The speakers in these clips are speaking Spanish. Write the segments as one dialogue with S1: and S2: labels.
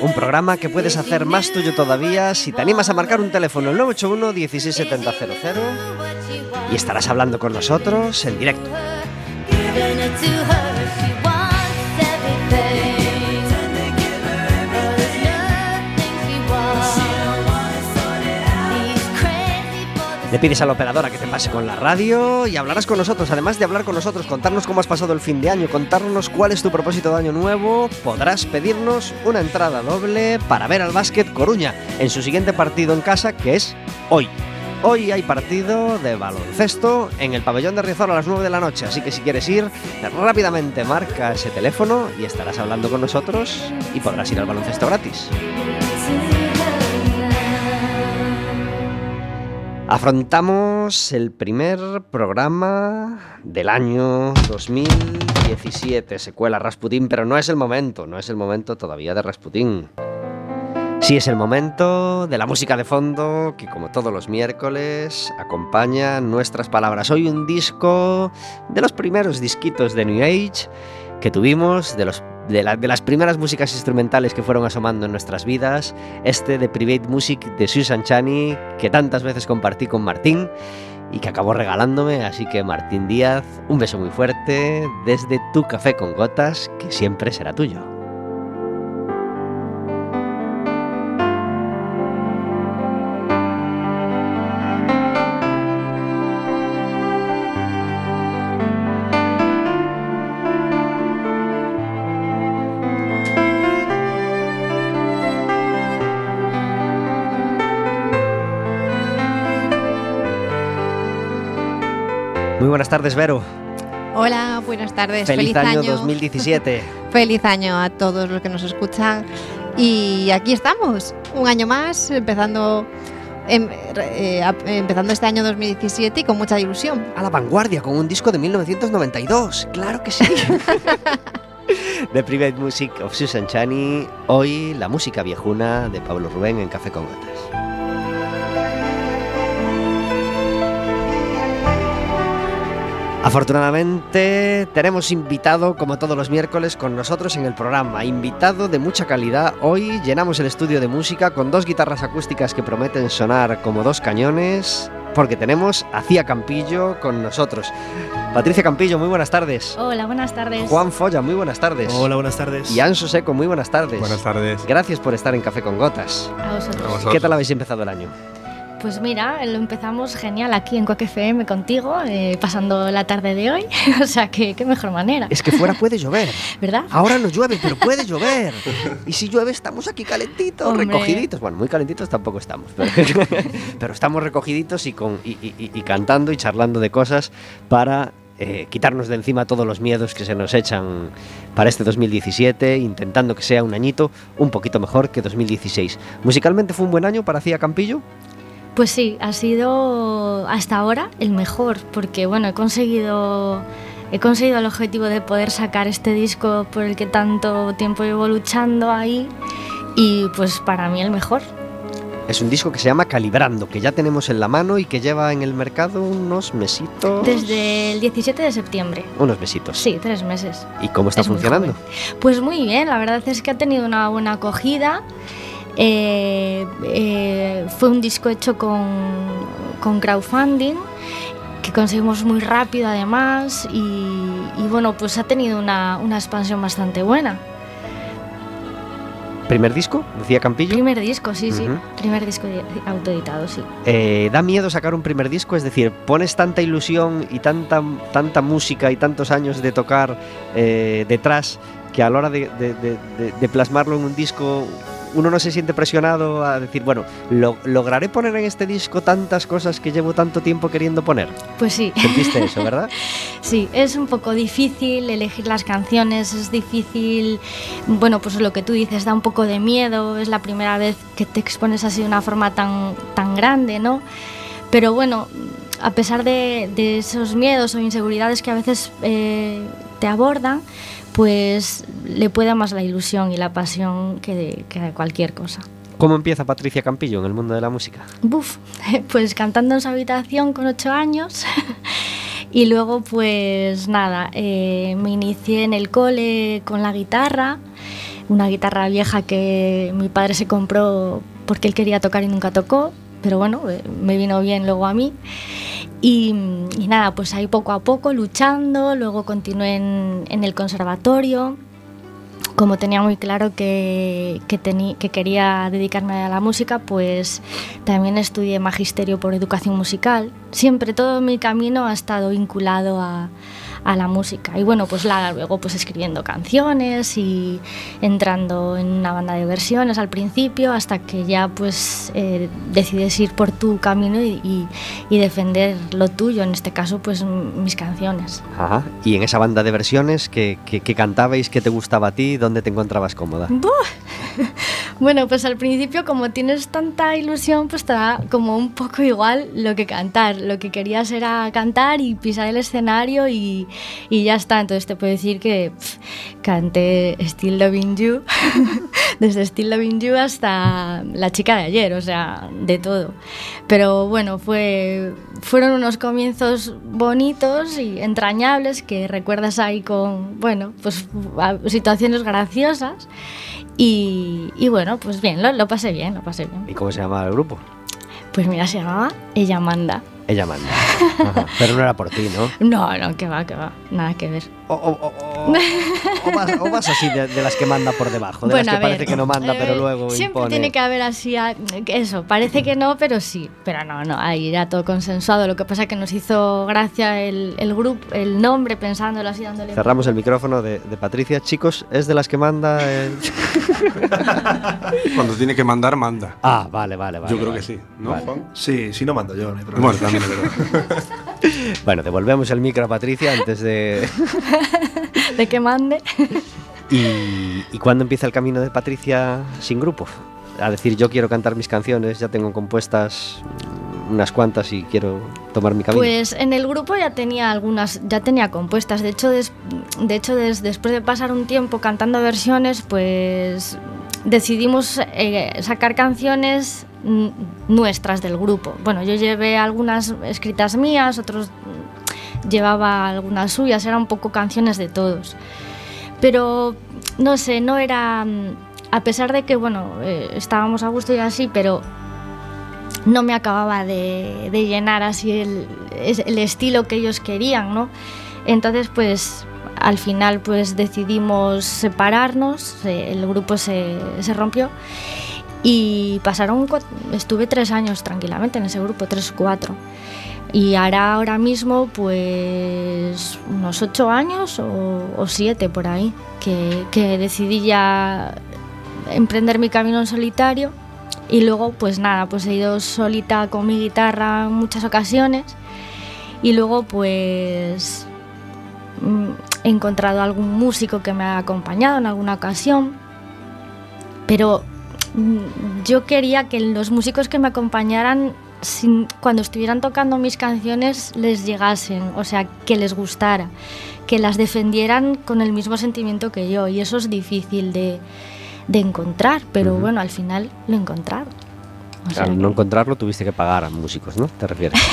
S1: Un programa que puedes hacer más tuyo todavía si te animas a marcar un teléfono el 981 16700 y estarás hablando con nosotros en directo. Le pides a la operadora que te pase con la radio y hablarás con nosotros. Además de hablar con nosotros, contarnos cómo has pasado el fin de año, contarnos cuál es tu propósito de año nuevo, podrás pedirnos una entrada doble para ver al Básquet Coruña en su siguiente partido en casa, que es hoy. Hoy hay partido de baloncesto en el pabellón de Riazor a las 9 de la noche, así que si quieres ir, rápidamente marca ese teléfono y estarás hablando con nosotros y podrás ir al baloncesto gratis. Afrontamos el primer programa del año 2017, secuela Rasputín, pero no es el momento, no es el momento todavía de Rasputín. Sí es el momento de la música de fondo que como todos los miércoles acompaña nuestras palabras. Hoy un disco de los primeros disquitos de New Age que tuvimos, de, los, de, las primeras músicas instrumentales que fueron asomando en nuestras vidas, este de Private Music de Susan Chani, que tantas veces compartí con Martín y que acabó regalándome, así que Martín Díaz, un beso muy fuerte desde tu café con gotas, que siempre será tuyo. Tardes, Vero.
S2: Hola, buenas tardes.
S1: Feliz, año, 2017.
S2: Feliz año a todos los que nos escuchan. Y aquí estamos, un año más, empezando, em, eh, empezando este año 2017 y con mucha ilusión.
S1: A la vanguardia, con un disco de 1992, claro que sí. The Private Music of Susan Chani, hoy la música viejuna de Pablo Rubén en Café con Gotas. Afortunadamente tenemos invitado, como todos los miércoles, con nosotros en el programa. Invitado de mucha calidad. Hoy llenamos el estudio de música con dos guitarras acústicas que prometen sonar como dos cañones, porque tenemos a Cía Campillo con nosotros. Patricia Campillo, muy buenas tardes.
S3: Hola, buenas tardes.
S1: Juan Folla, muy buenas tardes.
S4: Hola, buenas tardes.
S1: Y Anso Seco, muy buenas tardes.
S4: Buenas tardes.
S1: Gracias por estar en Café con Gotas.
S3: A vosotros.
S1: ¿Qué tal habéis empezado el año?
S3: Pues mira, lo empezamos genial aquí en Quack FM contigo, eh, pasando la tarde de hoy. o sea, que qué mejor manera.
S1: Es que fuera puede llover.
S3: ¿Verdad?
S1: Ahora no llueve, pero puede llover. Y si llueve, estamos aquí calentitos,
S3: Hombre.
S1: recogiditos. Bueno, muy calentitos tampoco estamos. Pero, pero estamos recogiditos y, con, y, y- y cantando y charlando de cosas para eh, quitarnos de encima todos los miedos que se nos echan para este 2017, intentando que sea un añito un poquito mejor que 2016. ¿Musicalmente fue un buen año para Cía Campillo?
S3: Pues sí, ha sido hasta ahora el mejor, porque bueno, he conseguido, he conseguido el objetivo de poder sacar este disco por el que tanto tiempo llevo luchando ahí y pues para mí el mejor.
S1: Es un disco que se llama Calibrando, que ya tenemos en la mano y que lleva en el mercado unos mesitos.
S3: Desde el 17 de septiembre.
S1: Unos mesitos.
S3: Sí, tres meses.
S1: ¿Y cómo está
S3: Es
S1: funcionando?
S3: Pues muy bien, la verdad es que ha tenido una buena acogida. Eh, eh, fue un disco hecho con, con crowdfunding que conseguimos muy rápido además y, y bueno, pues ha tenido una, una expansión bastante buena.
S1: ¿Primer disco? Decía Campillo.
S3: Primer disco, sí, sí. Primer disco autoeditado, sí.
S1: Eh, ¿Da miedo sacar un primer disco? Es decir, ¿pones tanta ilusión y tanta, tanta música y tantos años de tocar eh, detrás que a la hora de, de- de- de- de plasmarlo en un disco uno no se siente presionado a decir, bueno, lo- ¿lograré poner en este disco tantas cosas que llevo tanto tiempo queriendo poner?
S3: Pues sí.
S1: ¿Sentiste eso, verdad?
S3: Sí, es un poco difícil elegir las canciones, es difícil, bueno, pues lo que tú dices, da un poco de miedo, es la primera vez que te expones así de una forma tan, tan grande, ¿no? Pero bueno, a pesar de, de esos miedos o inseguridades que a veces eh, te abordan, pues le puede más la ilusión y la pasión que de, que cualquier cosa.
S1: ¿Cómo empieza Patricia Campillo en el mundo de la música?
S3: Buf, pues cantando en su habitación con ocho años. y luego, pues nada, eh, me inicié en el cole con la guitarra, una guitarra vieja que mi padre se compró porque él quería tocar y nunca tocó, pero bueno, eh, me vino bien luego a mí. Y, y nada, pues ahí poco a poco luchando, luego continué en, en el conservatorio, como tenía muy claro que, que, tení- que quería dedicarme a la música, pues también estudié magisterio por educación musical. Siempre todo mi camino ha estado vinculado a, a la música. Y bueno, pues la, luego pues escribiendo canciones y entrando en una banda de versiones al principio, hasta que ya pues eh, decides ir por tu camino y, y- y defender lo tuyo, en este caso pues mis canciones.
S1: Ajá. Y en esa banda de versiones, ¿qué, qué- qué cantabais? ¿Qué te gustaba a ti? ¿Dónde te encontrabas cómoda?
S3: Bueno, pues al principio como tienes tanta ilusión, pues te da como un poco igual lo que cantar. Lo que querías era cantar y pisar el escenario y, y ya está. Entonces te puedo decir que pf, canté Still Loving You, desde Still Loving You hasta La chica de ayer, o sea, de todo. Pero bueno, fue, fueron unos comienzos bonitos y entrañables que recuerdas ahí con, bueno, pues situaciones graciosas. Y, y bueno, pues bien, lo, lo pasé bien, lo pasé bien.
S1: ¿Y cómo se llamaba el grupo?
S3: Pues mira, se llamaba Ella Manda.
S1: Ella manda. Ajá. Pero no era por ti, ¿no?
S3: No, no, que va, que va, nada que ver.
S1: O, o- o- o- o vas, o vas así de, de las que manda por debajo, de
S3: Bueno,
S1: las que parece
S3: ver,
S1: que no manda, pero
S3: eh,
S1: luego
S3: Siempre
S1: impone.
S3: tiene que haber así, a- eso, parece que no, pero sí. Pero no, no, ahí era todo consensuado. Lo que pasa es que nos hizo gracia el, el grupo, el nombre, pensándolo así, dándole...
S1: Cerramos el micrófono de, de Patricia. Chicos, ¿es de las que manda? el-
S4: Cuando tiene que mandar, manda.
S1: Ah, vale, vale, vale.
S4: Yo creo
S1: vale.
S4: que sí, ¿no,
S1: Vale.
S4: Juan?
S5: Sí, sí no mando yo, no hay problema.
S4: Bueno, también es verdad.
S1: Bueno, devolvemos el micro a Patricia antes de...
S3: De que mande.
S1: ¿Y, ¿Y cuándo empieza el camino de Patricia sin grupo? A decir, yo quiero cantar mis canciones, ya tengo compuestas unas cuantas y quiero tomar mi camino.
S3: Pues en el grupo ya tenía algunas, ya tenía compuestas. De hecho, des- de hecho des- después de pasar un tiempo cantando versiones, pues decidimos eh, sacar canciones nuestras del grupo. Bueno, yo llevé algunas escritas mías, otros mm, llevaba algunas suyas, eran un poco canciones de todos. Pero no sé, no era mm, a pesar de que bueno eh, estábamos a gusto y así, pero no me acababa de, llenar así el, el estilo que ellos querían, ¿no? Entonces, pues al final pues decidimos separarnos, se- el grupo se, se rompió y pasaron, estuve tres años tranquilamente en ese grupo, tres cuatro. Y ahora, ahora mismo, pues unos ocho años o, siete por ahí, que, decidí ya emprender mi camino en solitario y luego, pues nada, pues he ido solita con mi guitarra en muchas ocasiones. Y luego, pues mm, he encontrado algún músico que me ha acompañado en alguna ocasión. Pero yo quería que los músicos que me acompañaran, sin- cuando estuvieran tocando mis canciones, les llegasen, o sea, que les gustara, que las defendieran con el mismo sentimiento que yo. Y eso es difícil de, de encontrar, pero bueno, al final lo he encontrado. O sea
S1: Al no encontrarlo tuviste que pagar a músicos, ¿no? ¿Te refieres?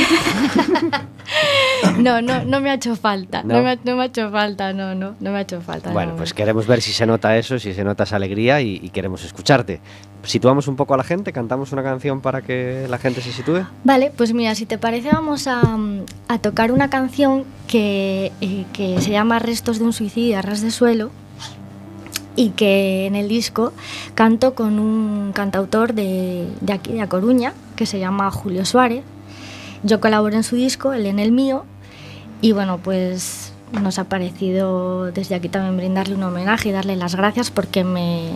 S3: No, no, no me ha hecho falta. No,
S1: ¿No?
S3: me, ha- no me ha hecho falta, no, no, no me ha hecho falta.
S1: Bueno,
S3: no.
S1: pues queremos ver si se nota eso, si se nota esa alegría y, y queremos escucharte. Situamos un poco a la gente, cantamos una canción para que la gente se sitúe.
S3: Vale, pues mira, si te parece vamos a, a tocar una canción que, eh, que se llama Restos de un suicidio a ras de suelo y que en el disco canto con un cantautor de, de aquí, de A Coruña, que se llama Julio Suárez. Yo colaboro en su disco, él en el mío, y bueno, pues nos ha parecido desde aquí también brindarle un homenaje y darle las gracias porque me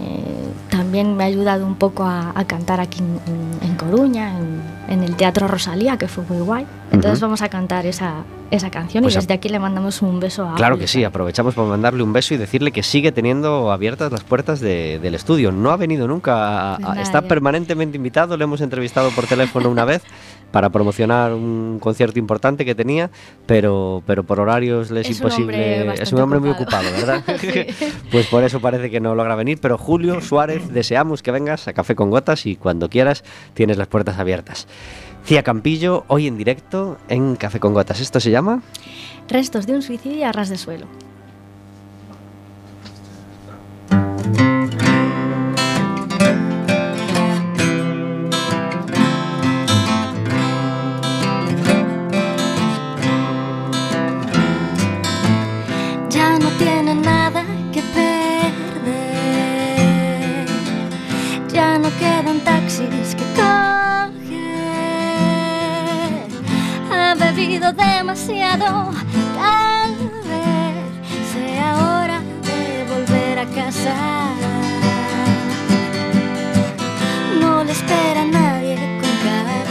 S3: también
S6: me ha ayudado un poco a, a cantar aquí en, en Coruña, en, en el Teatro Rosalía, que fue muy guay. Entonces
S1: Ujú.
S6: vamos a cantar esa, esa canción
S1: Pues
S6: y desde aquí le mandamos un beso a
S1: Claro que sí, aprovechamos para mandarle un beso y decirle que sigue teniendo abiertas las puertas de- del estudio. No ha venido nunca, a-
S6: Pues
S1: a- está permanentemente invitado, le hemos entrevistado por teléfono una vez para promocionar un concierto importante que tenía, pero, pero por horarios le es,
S6: Es un
S1: imposible. es
S6: bastante
S1: un hombre muy
S6: ocupado.
S1: ocupado, ¿verdad?
S6: Sí.
S1: pues por eso parece que no logra venir, pero Julio Suárez, deseamos que vengas a Café con Gotas y cuando quieras tienes las puertas abiertas. Cía Campillo, hoy en directo en Café con Gotas. ¿Esto se llama?
S6: Restos de un suicidio a ras de suelo. Demasiado. Tal vez sea hora de volver a casa. No le espera nadie con café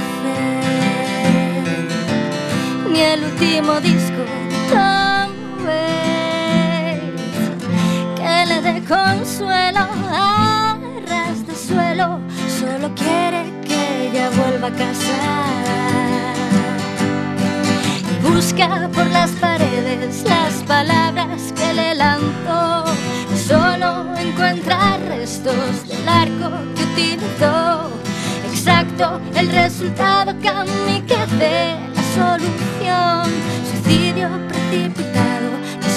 S6: ni el último disco Tom Waits que le dé consuelo a ras de suelo solo quiere que ella vuelva a casa busca por las paredes las palabras que le lanzó. Solo encuentra restos del arco que utilizó. Exacto el resultado kamikaze la solución. Suicidio precipitado de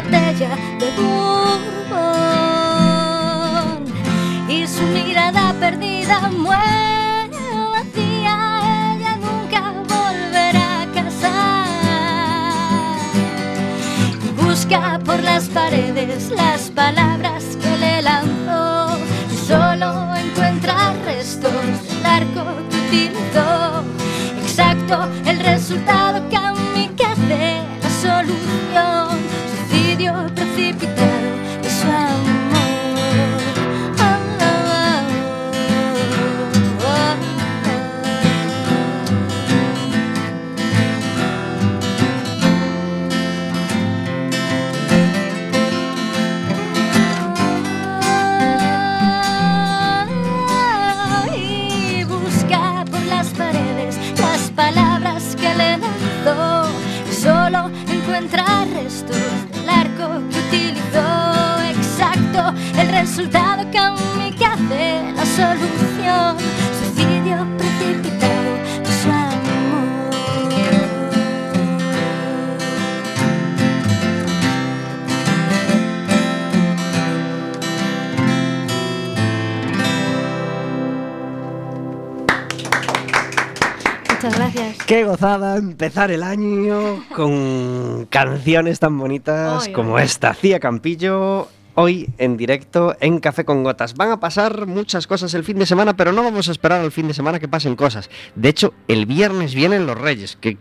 S6: botella de bourbon. Y su mirada perdida muere vacía ella nunca volverá a casa y busca por las paredes las palabras que le lanzó. Solo encuentra restos del arco que utilizó. Exacto el resultado kamikaze la solución resultado kamikaze la solución suicidio precipitado de su amor Muchas gracias.
S1: Qué gozada empezar el año con canciones tan bonitas
S6: Ay,
S1: como esta. Cía Campillo, hoy en directo en Café con Gotas. Van a pasar muchas cosas el fin de semana, pero no vamos a esperar al fin de semana que pasen cosas. De hecho, el viernes vienen los Reyes. ¿Qué,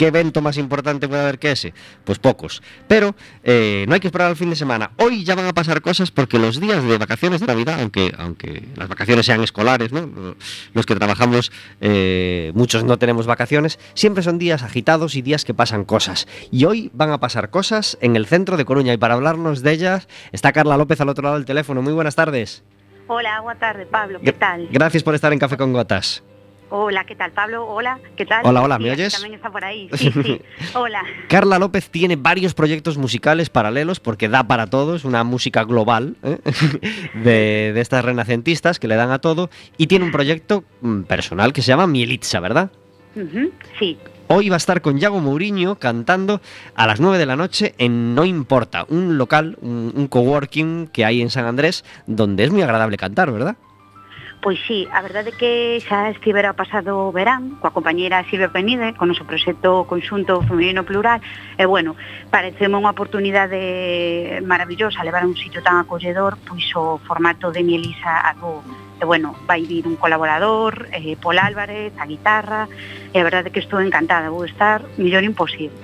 S1: evento más importante puede haber que ese? Pues pocos. Pero eh, no hay que esperar al fin de semana. Hoy ya van a pasar cosas porque los días de vacaciones de Navidad, aunque, aunque las vacaciones sean escolares, ¿no? los que trabajamos, eh, muchos no tenemos vacaciones, siempre son días agitados y días que pasan cosas. Y hoy van a pasar cosas en el centro de Coruña y para hablarnos de ellas está Carla López al otro lado del teléfono. Muy buenas tardes.
S5: Hola, buenas tardes, Pablo. ¿Qué tal?
S1: Gracias por estar en Café con Gotas.
S5: Hola, ¿qué tal, Pablo? Hola, ¿qué tal?
S1: Hola, hola, ¿me oyes?
S5: También está por ahí. Sí, sí. Hola.
S1: Carla López tiene varios proyectos musicales paralelos porque da para todo, es una música global ¿eh? de, de estas renacentistas que le dan a todo y tiene un proyecto mm, personal que se llama Mielitza, ¿verdad?
S5: Sí.
S1: Hoy va a estar con Yago Mourinho cantando a las 9 de la noche en No Importa, un local, un, un coworking que hay en San Andrés, donde es muy agradable cantar, ¿verdad?
S5: Pois sí, a verdade é que xa estivera pasado verán coa compañeira Silvia Penide con o noso proxecto conxunto femenino plural e bueno, pareceme unha oportunidade maravillosa levar a un sitio tan acolledor pois o formato de Mielisa a do e bueno, vai vir un colaborador, eh, Pol Álvarez, a guitarra, e a verdade é que estou encantada, vou estar millor imposible.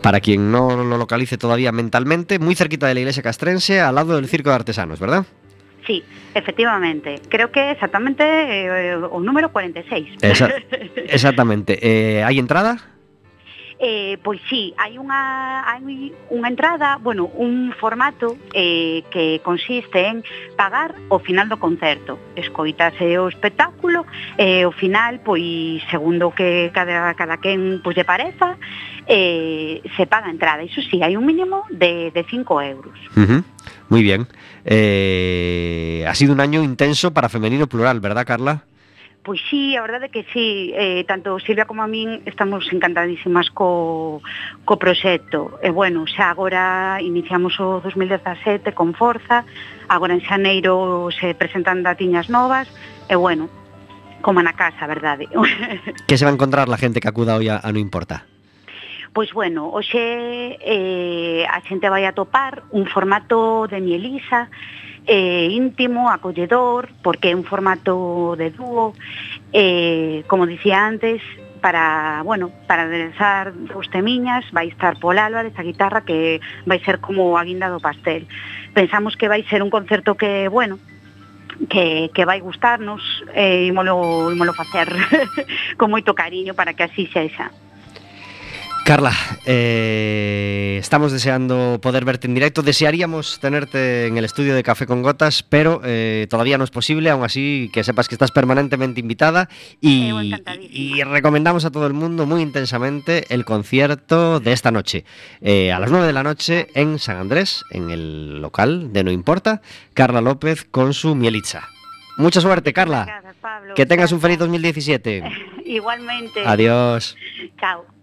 S1: Para quien no lo localice todavía mentalmente, muy cerquita de la iglesia castrense, al lado del Circo de Artesanos, ¿verdad?
S5: Sí, efectivamente. Creo que exactamente eh, o número 46.
S1: Esa- exactamente. Eh, ¿Hay entrada?
S5: eh, pois sí, hai unha, hai unha entrada, bueno, un formato eh, que consiste en pagar o final do concerto. Escoitase o espectáculo e eh, o final, pois, segundo que cada, cada quen pois, lle pareza, eh, se paga a entrada. Iso sí, hai un mínimo de, de 5 euros.
S1: Uh -huh. Muy bien. Eh, ha sido un año intenso para femenino plural, ¿verdad, Carla?
S5: Pois sí, a verdade que sí, eh, tanto Silvia como a min estamos encantadísimas co, co proxecto. E bueno, xa agora iniciamos o 2017 con forza, agora en xaneiro se presentan datiñas novas, e bueno, como na casa, verdade.
S1: que se va a encontrar la gente que acuda hoy a, a No Importa?
S5: Pois bueno, hoxe eh, a xente vai a topar un formato de Mielisa, eh, íntimo, acolledor, porque é un formato de dúo, eh, como dicía antes, para, bueno, para aderezar os temiñas, vai estar Pol Álvarez, a guitarra, que vai ser como a guinda do pastel. Pensamos que vai ser un concerto que, bueno, que, que vai gustarnos e eh, imolo, imolo facer con moito cariño para que así sexa.
S1: Carla, eh, estamos deseando poder verte en directo. Desearíamos tenerte en el estudio de Café con Gotas, pero eh, todavía no es posible. Aún así, que sepas que estás permanentemente invitada y, recomendamos a todo el mundo muy intensamente el concierto de esta noche. Eh, a las 9 de la noche en San Andrés, en el local de No Importa, Carla López con su Mielitza. Mucha suerte, Carla.
S5: Gracias, Pablo.
S1: Que tengas un feliz
S5: Gracias.
S1: 2017.
S5: Igualmente.
S1: Adiós.
S5: Chao.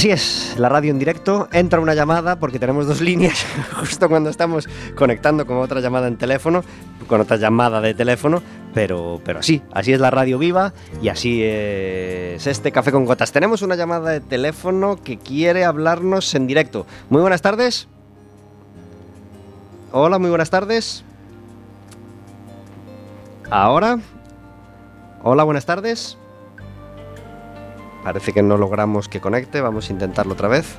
S1: Así es, la radio en directo, entra una llamada porque tenemos dos líneas justo cuando estamos conectando con otra llamada en teléfono, con otra llamada de teléfono, pero, pero así, así es la radio viva y así es este café con gotas. Tenemos una llamada de teléfono que quiere hablarnos en directo. Muy buenas tardes. Hola, muy buenas tardes. Ahora. Hola, buenas tardes. Parece que no logramos que conecte, vamos a intentarlo otra vez.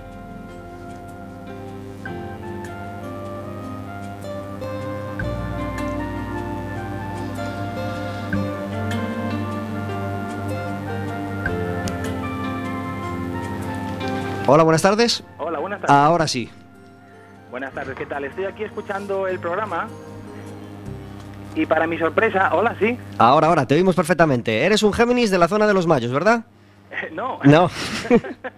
S1: Hola, buenas tardes.
S7: Hola, buenas tardes.
S1: Ahora sí.
S7: Buenas tardes, ¿qué tal? Estoy aquí escuchando el programa y para mi sorpresa, hola, sí.
S1: Ahora, ahora, te oímos perfectamente. Eres un Géminis de la zona de los Mayos, ¿verdad?
S7: no,
S1: No.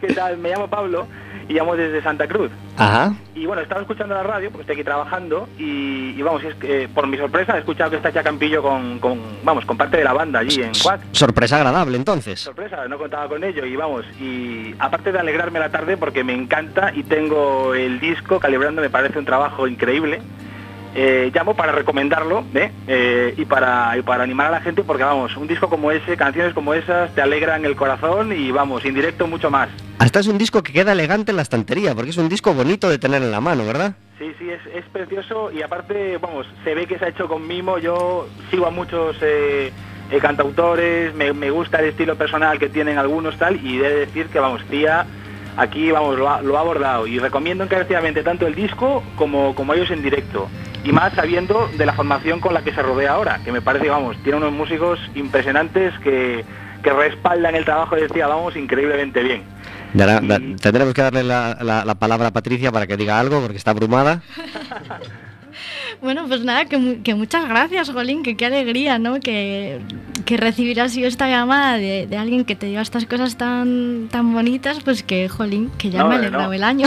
S7: ¿qué tal? Me llamo Pablo y llamo desde Santa Cruz.
S1: Ajá.
S7: Y bueno, estaba escuchando la radio porque estoy aquí trabajando y, y vamos, es que, eh, por mi sorpresa he escuchado que está ya Campillo con, con, vamos, con parte de la banda allí en Cuac.
S1: Sorpresa agradable, entonces.
S7: Sorpresa, no contaba con ello y vamos, y aparte de alegrarme la tarde porque me encanta y tengo el disco calibrando, me parece un trabajo increíble. Eh, llamo para recomendarlo ¿eh? Eh, y, para, y para animar a la gente porque vamos, un disco como ese, canciones como esas te alegran el corazón y vamos, en directo mucho más.
S1: Hasta es un disco que queda elegante en la estantería, porque es un disco bonito de tener en la mano, ¿verdad?
S7: Sí, sí, es, es precioso y aparte, vamos, se ve que se ha hecho con mimo. Yo sigo a muchos eh, cantautores, me, me gusta el estilo personal que tienen algunos tal y he de decir que, vamos, tía, aquí, vamos, lo ha, lo ha abordado y recomiendo encarecidamente tanto el disco como, como ellos en directo. Y más sabiendo de la formación con la que se rodea ahora, que me parece, vamos, tiene unos músicos impresionantes que, que respaldan el trabajo de Tía, vamos, increíblemente bien.
S1: Dará-
S7: Y-
S1: da- tendremos que darle la, la- la palabra a Patricia para que diga algo, porque está abrumada.
S3: Bueno, pues nada, que, mu- que muchas gracias, Jolín, que qué alegría, ¿no? Que, que recibir así esta llamada de, de alguien que te diga estas cosas tan, tan bonitas, pues que, Jolín, que ya
S7: No,
S3: me ha alegrado
S7: no.
S3: el año.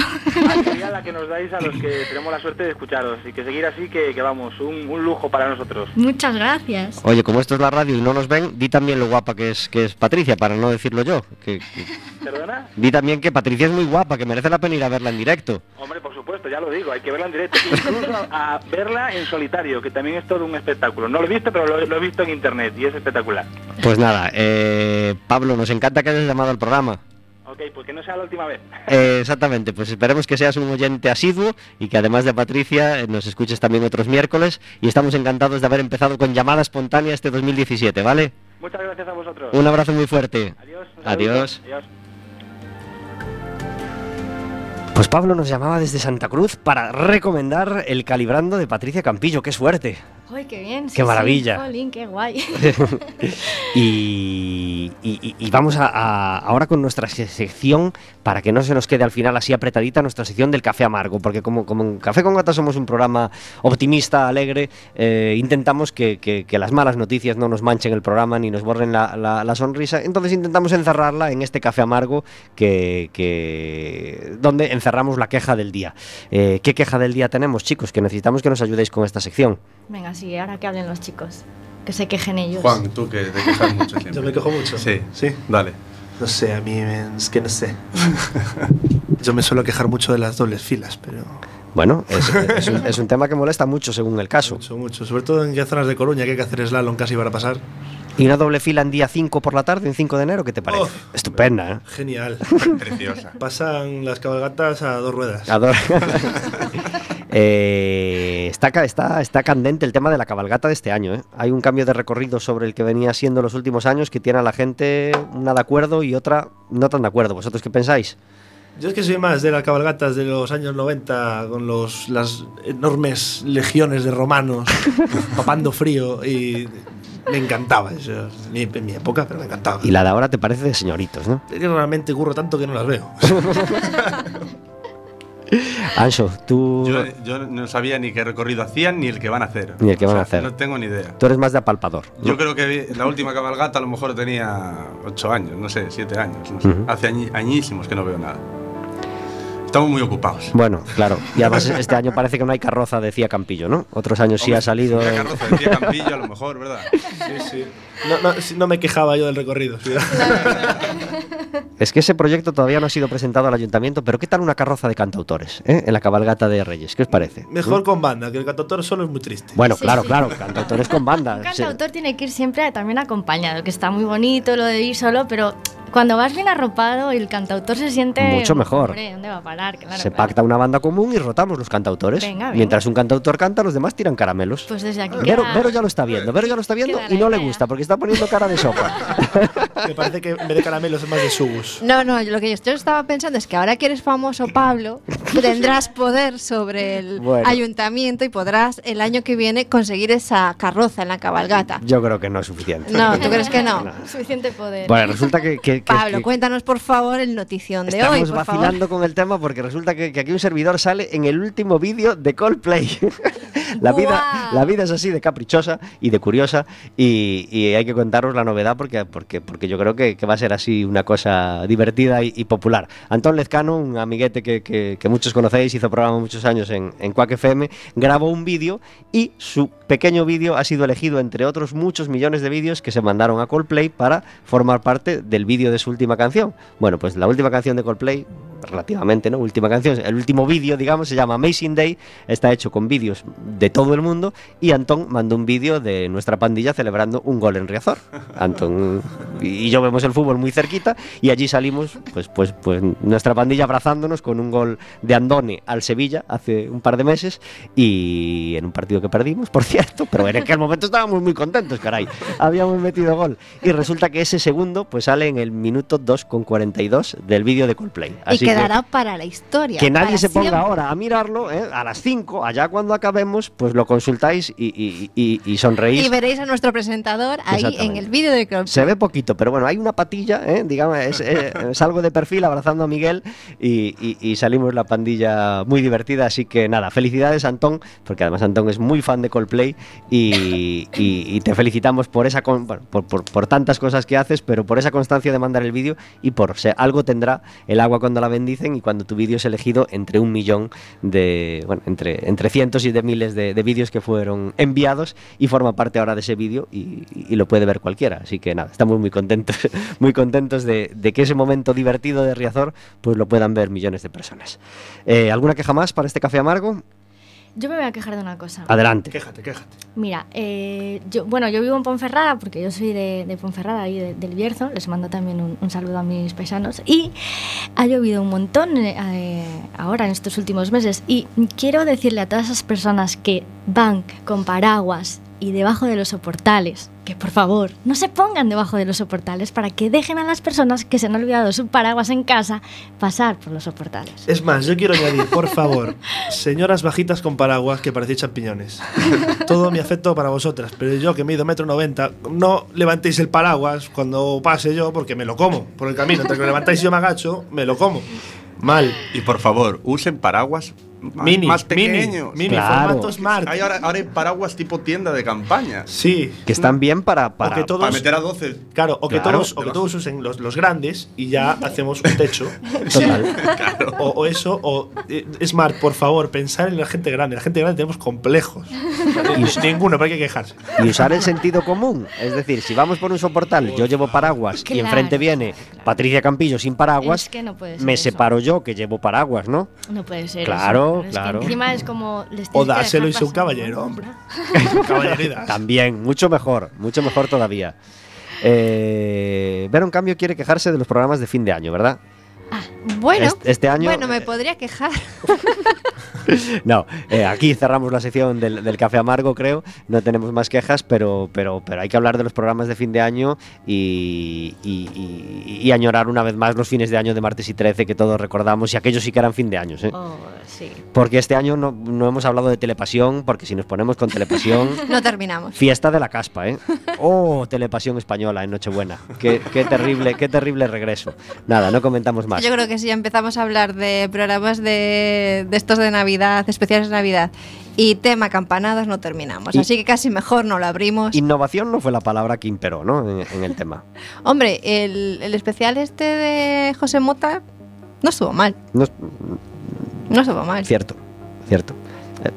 S7: Alegría la que nos dais a los que tenemos la suerte de escucharos y que seguir así, que, que vamos, un, un lujo para nosotros.
S3: Muchas gracias.
S1: Oye, como esto es la radio y no nos ven, di también lo guapa que es, que es Patricia, para no decirlo yo. Que, que-
S7: ¿Perdona?
S1: di también que Patricia es muy guapa, que merece la pena ir a verla en directo.
S7: Hombre, por supuesto, ya lo digo, hay que verla en directo. Incluso a, verla en solitario, que también es todo un espectáculo. No lo he visto, pero lo, lo he visto en internet y es espectacular.
S1: Pues nada, eh, Pablo, nos encanta que hayas llamado al programa.
S7: Ok, pues que no sea la última vez.
S1: Eh, exactamente, pues esperemos que seas un oyente asiduo y que además de Patricia eh, nos escuches también otros miércoles y estamos encantados de haber empezado con llamada espontánea este 2017, ¿vale?
S7: Muchas gracias a vosotros.
S1: Un abrazo muy fuerte.
S7: Adiós.
S1: Adiós. Pues Pablo nos llamaba desde Santa Cruz para recomendar el calibrando de Patricia Campillo, qué suerte.
S3: ¡Ay, qué bien! sí,
S1: Qué
S3: sí,
S1: maravilla.
S3: Jolín, qué guay.
S1: y, y- y vamos a, a- ahora con nuestra se- sección, para que no se nos quede al final así apretadita, nuestra sección del café amargo, porque como, como en Café con Gata somos un programa optimista, alegre, eh, intentamos que, que- que las malas noticias no nos manchen el programa ni nos borren la, la- la sonrisa, entonces intentamos encerrarla en este café amargo que, que- donde encerramos la queja del día. Eh, ¿Qué queja del día tenemos, chicos? Que necesitamos que nos ayudéis con esta sección.
S3: Venga, sí, ahora que hablen los chicos. Que se quejen ellos.
S4: Juan, tú que te quejas mucho siempre.
S8: Yo me quejo mucho.
S4: Sí,
S8: Sí.
S4: dale.
S8: No sé, a mí me- es que no sé. Yo me suelo quejar mucho de las dobles filas, pero
S1: Bueno, es, es un, es un tema que molesta mucho según el caso.
S8: mucho, mucho. Sobre todo en zonas de Coruña que hay que hacer slalom casi para pasar.
S1: ¿Y una doble fila en día 5 por la tarde, en 5 de enero? ¿Qué te parece?
S8: Uf.
S1: Estupenda, ¿eh?
S8: Genial.
S4: Preciosa.
S8: Pasan las cabalgatas a dos ruedas.
S1: Adoro. Eh, está, está, está candente el tema de la cabalgata de este año. ¿eh? Hay un cambio de recorrido sobre el que venía siendo los últimos años que tiene a la gente una de acuerdo y otra no tan de acuerdo. ¿Vosotros qué pensáis?
S8: Yo es que soy más de las cabalgatas de los años 90 con los, las enormes legiones de romanos papando frío y me encantaba eso. En mi, en mi época, pero me encantaba.
S1: Y la de ahora te parece de señoritos, ¿no?
S8: Que realmente curro tanto que no las veo.
S1: Anso, tú,
S4: Yo, yo no sabía ni qué recorrido hacían ni el que van a hacer.
S1: Ni el que
S4: O
S1: van a
S4: sea,
S1: hacer.
S4: No tengo ni idea.
S1: tú eres más de apalpador. ¿no?
S4: Yo creo que la última cabalgata a lo mejor tenía 8 años, no sé, 7 años. no sé.
S1: Ujú.
S4: Hace añi- añísimos que no veo nada. Estamos muy ocupados.
S1: Bueno, claro. Y además este año parece que no hay carroza, decía Campillo, ¿no? Otros años sí ha salido.
S4: carroza, decía Campillo a lo mejor, ¿verdad?
S8: Sí, sí. No, no, no me quejaba yo del recorrido. sí.
S1: Es que ese proyecto todavía no ha sido presentado al ayuntamiento, pero ¿qué tal una carroza de cantautores eh? en la cabalgata de Reyes? ¿Qué os parece?
S8: Mejor con banda, que el cantautor solo es muy triste.
S1: Bueno,
S3: Sí,
S1: claro,
S3: sí.
S1: claro, cantautores con banda.
S3: Un cantautor tiene que ir siempre también acompañado, que está muy bonito lo de ir solo, pero cuando vas bien arropado, el cantautor se siente.
S1: Mucho mejor.
S3: Hombre, ¿dónde va a parar? Claro,
S1: se
S3: claro.
S1: pacta una banda común y rotamos los cantautores.
S3: Venga.
S1: Mientras un cantautor canta, los demás tiran caramelos.
S3: Pues desde aquí.
S1: Vero,
S3: queda-
S1: Vero ya lo está viendo, Vero ya lo está viendo y no le gusta porque está poniendo cara de sopa.
S8: Me parece que en vez de caramelos es más de subus.
S2: No, no, lo que yo estaba pensando es que ahora que eres famoso, Pablo, tendrás poder sobre el
S1: Bueno.
S2: ayuntamiento y podrás el año que viene conseguir esa carroza en la cabalgata.
S1: Yo creo que no es suficiente.
S2: No, ¿tú crees que no?
S3: Suficiente poder.
S1: Bueno, resulta que, que- que-
S2: Pablo,
S1: que-
S2: cuéntanos por favor el notición de
S1: Estamos
S2: hoy, favor.
S1: vacilando con el tema porque resulta que, que aquí un servidor sale en el último vídeo de Coldplay. la, vida, la vida es así de caprichosa y de curiosa y, y hay que contaros la novedad porque, porque, porque yo creo que, va a ser así una cosa divertida y, popular. Antón Lezcano, un amiguete que, muchos conocéis, hizo programa muchos años en, en FM, grabó un vídeo y su pequeño vídeo ha sido elegido entre otros muchos millones de vídeos que se mandaron a Coldplay para formar parte del vídeo de su última canción. Bueno, pues la última canción de Coldplay, relativamente, ¿no? Última canción, el último vídeo, digamos, se llama Amazing Day, está hecho con vídeos de todo el mundo y Antón mandó un vídeo de nuestra pandilla celebrando un gol en Riazor. Antón y yo vemos el fútbol muy cerquita y allí salimos, pues, pues, pues nuestra pandilla abrazándonos con un gol de Andone al Sevilla hace un par de meses y en un partido que perdimos, por cierto, pero en aquel momento estábamos muy contentos, caray. Habíamos metido gol y resulta que ese segundo pues sale en el minuto 2 con 42 del vídeo de Coldplay.
S2: ¿Y quedará para la historia.
S1: que nadie se ponga
S2: siempre.
S1: ahora a mirarlo ¿eh? a las 5, allá cuando acabemos, pues lo consultáis y, y- y- y sonreís.
S2: Y veréis a nuestro presentador ahí en el vídeo de Crowd.
S1: Se ve poquito, pero bueno, hay una patilla, ¿eh? digamos, es- eh, salgo de perfil abrazando a Miguel y, salimos la pandilla muy divertida, así que nada, felicidades Antón, porque además Antón es muy fan de Coldplay y, te felicitamos por esa con- bueno, por, por- por tantas cosas que haces, pero por esa constancia de mandar el vídeo y por ser algo tendrá el agua cuando la bendicen y cuando tu vídeo es elegido entre un millón de, bueno, entre, entre cientos y de miles de, de vídeos que fueron enviados y forma parte ahora de ese vídeo y, lo puede ver cualquiera. Así que nada, estamos muy contentos, muy contentos de, de que ese momento divertido de Riazor pues lo puedan ver millones de personas. Eh, ¿Alguna queja más para este café amargo?
S3: Yo me voy a quejar de una cosa.
S1: Adelante.
S8: Quéjate, quéjate.
S3: Mira, eh, yo, bueno, yo vivo en Ponferrada porque yo soy de, de Ponferrada, ahí de- del Bierzo. Les mando también un, un saludo a mis paisanos. Y ha llovido un montón eh, eh, ahora en estos últimos meses. Y quiero decirle a todas esas personas que van con paraguas y debajo de los soportales, que por favor no se pongan debajo de los soportales para que dejen a las personas que se han olvidado su paraguas en casa pasar por los soportales.
S8: Es más, yo quiero añadir, por favor, señoras bajitas con paraguas que parecéis champiñones. Todo mi afecto para vosotras, pero yo que mido metro noventa, no levantéis el paraguas cuando pase yo porque me lo como por el camino. Entre que lo levantáis y yo me agacho, me lo como. Mal.
S4: Y por favor, usen paraguas
S8: Mini,
S4: más
S8: mini,
S4: pequeños.
S8: mini,
S1: Claro.
S8: formato smart.
S4: Hay ahora, ahora hay paraguas tipo tienda de campaña.
S8: Sí.
S1: Que están bien para... para
S8: que todos-
S4: Para meter a 12.
S8: Claro, o que,
S1: Claro.
S8: todos, o que todos usen los, los grandes y ya hacemos un techo.
S1: Total.
S8: O, o eso, o eh, Smart, por favor, pensar en la gente grande. La gente grande tenemos complejos. Y ninguno, pero hay que quejarse.
S1: y usar el sentido común. Es decir, si vamos por un soportal, yo llevo paraguas y enfrente viene Patricia Campillo sin paraguas,
S3: Es que no puede ser
S1: me
S3: eso.
S1: separo yo que llevo paraguas, ¿no?
S3: No puede ser.
S1: Claro,
S3: eso. Es que
S1: claro.
S3: encima es como. les
S8: O
S3: que
S8: dárselo y ser un caballero, hombre. Caballeridad.
S1: También, mucho mejor, mucho mejor todavía. Eh, Vero, en cambio, quiere quejarse de los programas de fin de año, ¿verdad?
S2: Bueno,
S1: Este- este año,
S2: bueno, me
S1: eh,
S2: podría quejar.
S1: No, eh, aquí cerramos la sección del, del café amargo, creo. No tenemos más quejas, pero, pero, pero hay que hablar de los programas de fin de año y, y- y- y añorar una vez más los fines de año de martes y 13 que todos recordamos y aquellos sí que eran fin de años. ¿eh?
S3: Oh, sí.
S1: Porque este año no, no hemos hablado de telepasión, porque si nos ponemos con telepasión,
S2: No terminamos.
S1: fiesta de la caspa, ¿eh? Oh, telepasión española en Nochebuena. Qué, qué terrible, qué terrible regreso. Nada, no comentamos más.
S2: Yo creo que si ya empezamos a hablar de programas de, de estos de Navidad, especiales de Navidad y tema campanadas, no terminamos.
S1: Y-
S2: Así que casi mejor no lo abrimos.
S1: Innovación no fue la palabra que imperó, ¿no? En, en el tema.
S2: Hombre, el, el especial este de José Mota no estuvo mal.
S1: No
S2: No estuvo mal.
S1: cierto, cierto.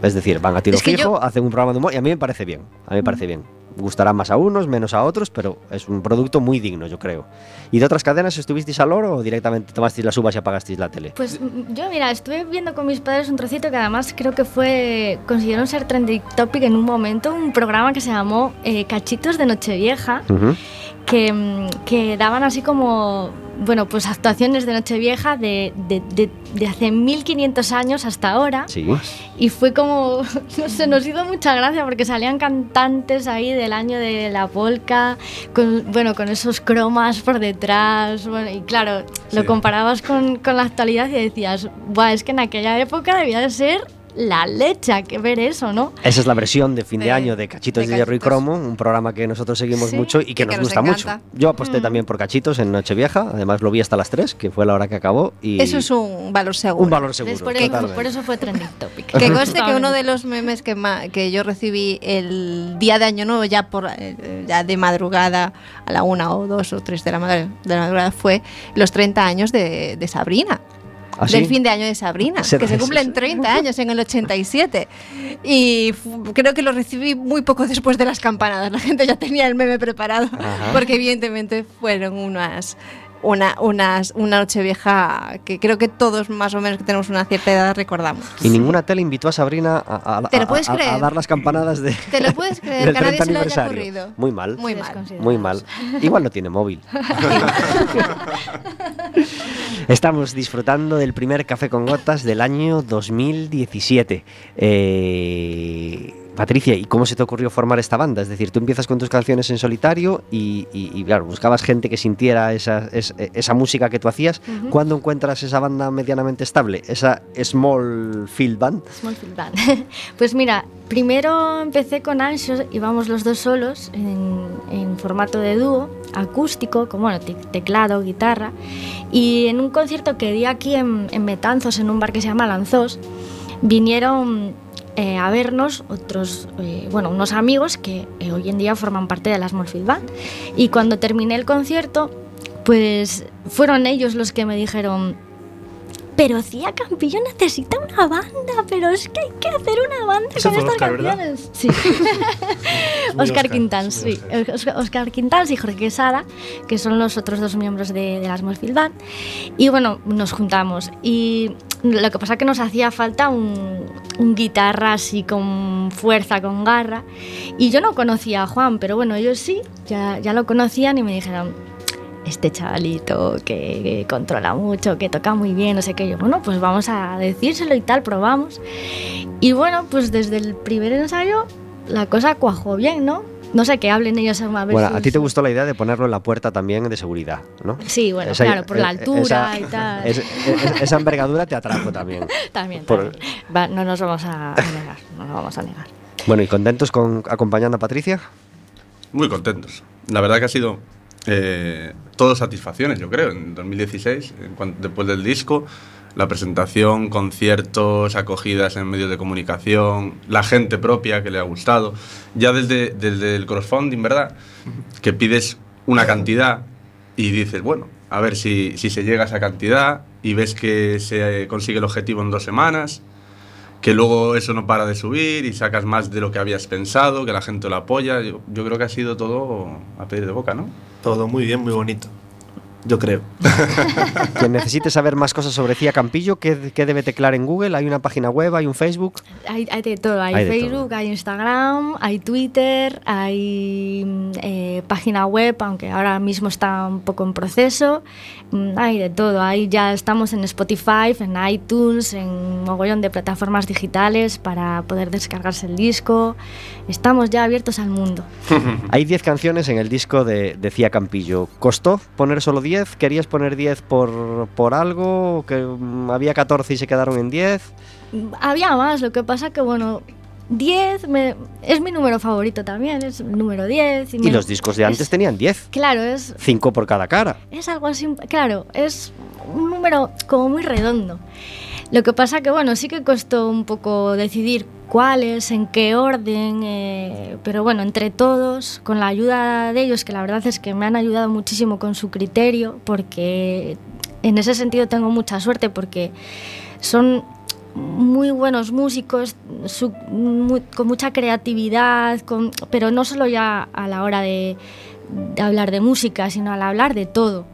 S1: Es decir, van a tiro
S2: Es que
S1: fijo,
S2: yo-
S1: hacen un programa de humor y a mí me parece bien. A mí me parece bien. Gustará más a unos, menos a otros, pero es un producto muy digno, yo creo. ¿Y de otras cadenas estuvisteis al oro o directamente tomasteis las uvas y apagasteis la tele?
S3: Pues mm, yo, mira, estuve viendo con mis padres un trocito que además creo que fue. consiguieron ser trending topic en un momento, un programa que se llamó eh, Cachitos de Nochevieja,
S1: Ujú.
S3: Que, mm, que daban así como. bueno, pues actuaciones de Nochevieja de, de, de, de hace 1500 años hasta ahora.
S1: Sí.
S3: Y fue como, no sé, nos hizo mucha gracia porque salían cantantes ahí del año de la polka, con, bueno, con esos cromas por detrás, bueno, y claro, lo comparabas con, con la actualidad y decías, Buah, es que en aquella época debía de ser la leche que ver eso, ¿no?
S1: Esa es la versión de fin de,
S2: De-
S1: año de Cachitos de,
S2: de
S1: Hierro y. Cromo, un programa que nosotros seguimos
S3: Sí,
S1: mucho y que nos
S2: que nos
S1: gusta mucho. Yo aposté
S3: Mm.
S1: también por Cachitos en Nochevieja, además lo vi hasta las 3, que fue la hora que acabó. Y
S2: Eso es un valor seguro.
S1: un valor seguro.
S3: Por, eso fue trending topic.
S2: Que conste que uno de los memes que, ma- que yo recibí el día de Año Nuevo, ya, por, eh, ya de madrugada, a la una o dos o tres de la, madre- de la madrugada, fue los 30 años de, de Sabrina.
S1: ¿Ah?
S2: Del fin de año de Sabrina,
S1: Se-
S2: que se cumplen 30 años en el 87. Y creo que lo recibí muy poco después de las campanadas. La gente ya tenía el meme preparado,
S1: Ajá.
S2: porque evidentemente fueron unas. Una, unas, una noche vieja que creo que todos más o menos que tenemos una cierta edad recordamos.
S1: Y ninguna tele invitó a Sabrina a, a-
S2: ¿Te lo
S1: a-
S2: puedes
S1: a- a
S2: creer?
S1: dar las campanadas de,
S2: ¿Te lo puedes creer que a nadie
S1: 30
S2: se le haya ocurrido?
S1: Muy mal.
S2: Muy mal.
S1: Muy mal. Igual no tiene móvil. Estamos disfrutando del primer café con gotas del año 2017. Eh, Patricia, ¿y cómo se te ocurrió formar esta banda? Es decir, tú empiezas con tus canciones en solitario y, y- y, claro, buscabas gente que sintiera esa, es- esa música que tú hacías.
S3: Ujú.
S1: ¿Cuándo encuentras esa banda medianamente estable? Esa Small Field Band.
S3: Smallfield Band. pues mira, primero empecé con Anxios, íbamos los dos solos en, en formato de dúo, acústico, con bueno, te- teclado, guitarra. Y en un concierto que di aquí en, en Betanzos, en un bar que se llama Lanzós, vinieron eh, a vernos otros, eh, bueno, unos amigos que eh, hoy en día forman parte de la Smallfield Band. Y cuando terminé el concierto, pues fueron ellos los que me dijeron, pero Cía Campillo necesita una banda, pero es que hay que hacer una banda con estas
S8: ¿verdad?
S3: canciones. Sí. Oscar
S8: Óscar,
S3: Quintans, sí. Oscar, Oscar Quintans y Jorge Quesada, que son los otros dos miembros de, de la Smallfield Band. Y bueno, nos juntamos. Y lo que pasa es que nos hacía falta un, un guitarra así con fuerza, con garra. Y yo no conocía a Juan, pero bueno, ellos sí, ya, ya lo conocían y me dijeron, este chavalito que, que controla mucho, que toca muy bien, no sé qué. Yo, bueno, pues vamos a decírselo y tal, probamos. Y bueno, pues desde el primer ensayo la cosa cuajó bien, ¿no? No sé, que hablen ellos a ver
S1: Bueno, a ti te gustó la idea de ponerlo en la puerta también de seguridad, ¿no?
S3: Sí, bueno,
S1: Esa-
S3: claro, por la
S1: eh,
S3: altura
S1: esa-
S3: y tal.
S1: es- es- esa envergadura te atrajo también.
S3: También,
S1: por-
S3: también. Va, no nos vamos a, a negar, no nos vamos a negar.
S1: Bueno, ¿y contentos con acompañando a Patricia?
S4: Muy contentos. La verdad que ha sido eh, todo satisfacciones, yo creo, en 2016, en después del disco, la presentación, conciertos, acogidas en medios de comunicación, la gente propia que le ha gustado. Ya desde, desde el crowdfunding, ¿verdad? Que pides una cantidad y dices, bueno, a ver si, si se llega a esa cantidad y ves que se consigue el objetivo en dos semanas que luego eso no para de subir y sacas más de lo que habías pensado, que la gente lo apoya. Yo, yo creo que ha sido todo a pedir de boca, ¿no?
S8: Todo muy bien, muy bonito. Yo creo.
S1: Quien necesite saber más cosas sobre Cía Campillo, ¿qué, qué debe teclar en Google? ¿Hay una página web? ¿Hay un Facebook?
S3: Hay, hay de todo, hay,
S1: Hay
S3: Facebook,
S1: todo.
S3: hay Instagram, hay Twitter, hay mm, eh, página web, aunque ahora mismo está un poco en proceso. Mm, Hay de todo, ahí ya estamos en Spotify, en iTunes, en un mogollón de plataformas digitales para poder descargarse el disco. Estamos ya abiertos al mundo.
S1: Hay 10 canciones en el disco de, de Cía Campillo. ¿Costó poner solo 10? ¿Querías poner 10 por, por algo? ¿O ¿Que mm, había 14 y se quedaron en 10?
S3: Mm, Había más, lo que pasa que, bueno, 10 me- es mi número favorito también, es el número 10.
S1: Y
S3: me-
S1: los discos de antes
S3: es-
S1: tenían 10.
S3: Claro, es,
S1: 5 por cada cara.
S3: Es algo así, claro, es un número como muy redondo. Lo que pasa que, bueno, sí que costó un poco decidir cuáles, en qué orden, eh, pero bueno, entre todos, con la ayuda de ellos, que la verdad es que me han ayudado muchísimo con su criterio, porque en ese sentido tengo mucha suerte, porque son muy buenos músicos, con mucha creatividad, con- pero no solo ya a la hora de, de hablar de música, sino al hablar de todo.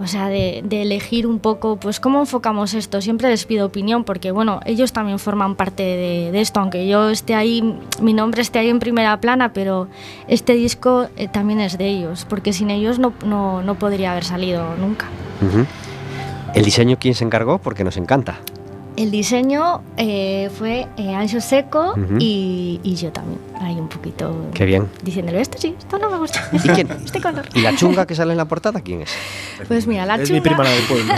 S3: O sea, de, elegir un poco, pues, cómo enfocamos esto. Siempre les pido opinión porque, bueno, ellos también forman parte de, esto, aunque yo esté ahí, mi nombre esté ahí en primera plana, pero este disco eh, también es de ellos, porque sin ellos no, no, no podría haber salido nunca.
S1: Ujú. ¿El diseño quién se encargó? Porque nos encanta.
S3: El diseño eh, fue eh, Ancho Seco y, y yo también. Ahí un poquito
S1: Qué bien.
S3: diciéndole, esto sí, esto no me gusta.
S1: ¿Y quién?
S3: Este color.
S1: ¿Y la chunga que sale en la portada quién es?
S3: Pues mira, la
S8: es
S3: chunga,
S8: mi prima la del pueblo.